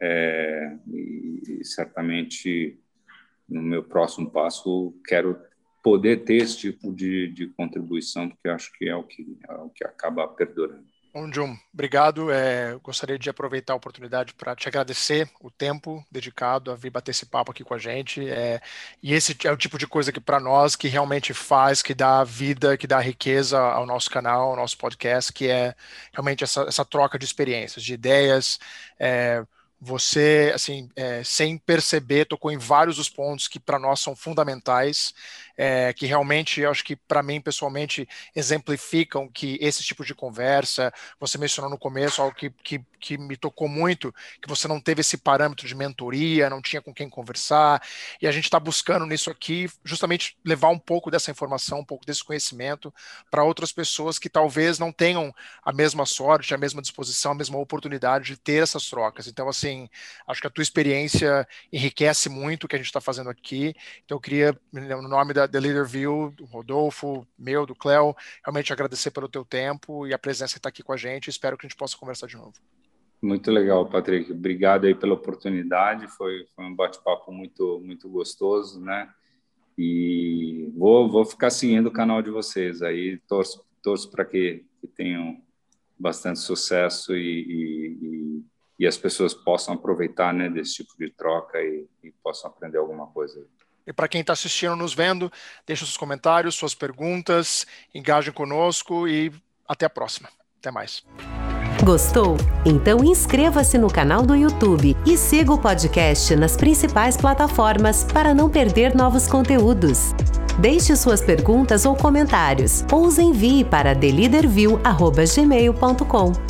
é, e, certamente no meu próximo passo quero poder ter esse tipo de, de contribuição, porque eu acho que é o que é o que acaba perdurando. Bom, John, obrigado. É, gostaria de aproveitar a oportunidade para te agradecer o tempo dedicado a vir bater esse papo aqui com a gente. É, e esse é o tipo de coisa que, para nós, que realmente faz, que dá vida, que dá riqueza ao nosso canal, ao nosso podcast, que é realmente essa, essa troca de experiências, de ideias. É, você, assim, é, sem perceber, tocou em vários dos pontos que para nós são fundamentais é, que realmente, acho que para mim, pessoalmente, exemplificam que esse tipo de conversa, você mencionou no começo algo que, que, que me tocou muito, que você não teve esse parâmetro de mentoria, não tinha com quem conversar, e a gente está buscando nisso aqui justamente levar um pouco dessa informação, um pouco desse conhecimento para outras pessoas que talvez não tenham a mesma sorte, a mesma disposição, a mesma oportunidade de ter essas trocas. Então, assim, acho que a tua experiência enriquece muito o que a gente está fazendo aqui. Então, eu queria, no nome da, The Leader View, do Rodolfo, meu, do Cléo, realmente agradecer pelo teu tempo e a presença que está aqui com a gente. Espero que a gente possa conversar de novo. Muito legal, Patrick. Obrigado aí pela oportunidade. Foi, foi um bate-papo muito, muito gostoso, né? E vou, vou ficar seguindo o canal de vocês aí. Torço, torço para que, que tenham bastante sucesso e, e, e, as pessoas possam aproveitar né, desse tipo de troca e, e possam aprender alguma coisa. E para quem está assistindo, nos vendo, deixe seus comentários, suas perguntas, engajem conosco e até a próxima. Até mais. Gostou? Então inscreva-se no canal do YouTube e siga o podcast nas principais plataformas para não perder novos conteúdos. Deixe suas perguntas ou comentários ou os envie para theleaderview.gmail.com.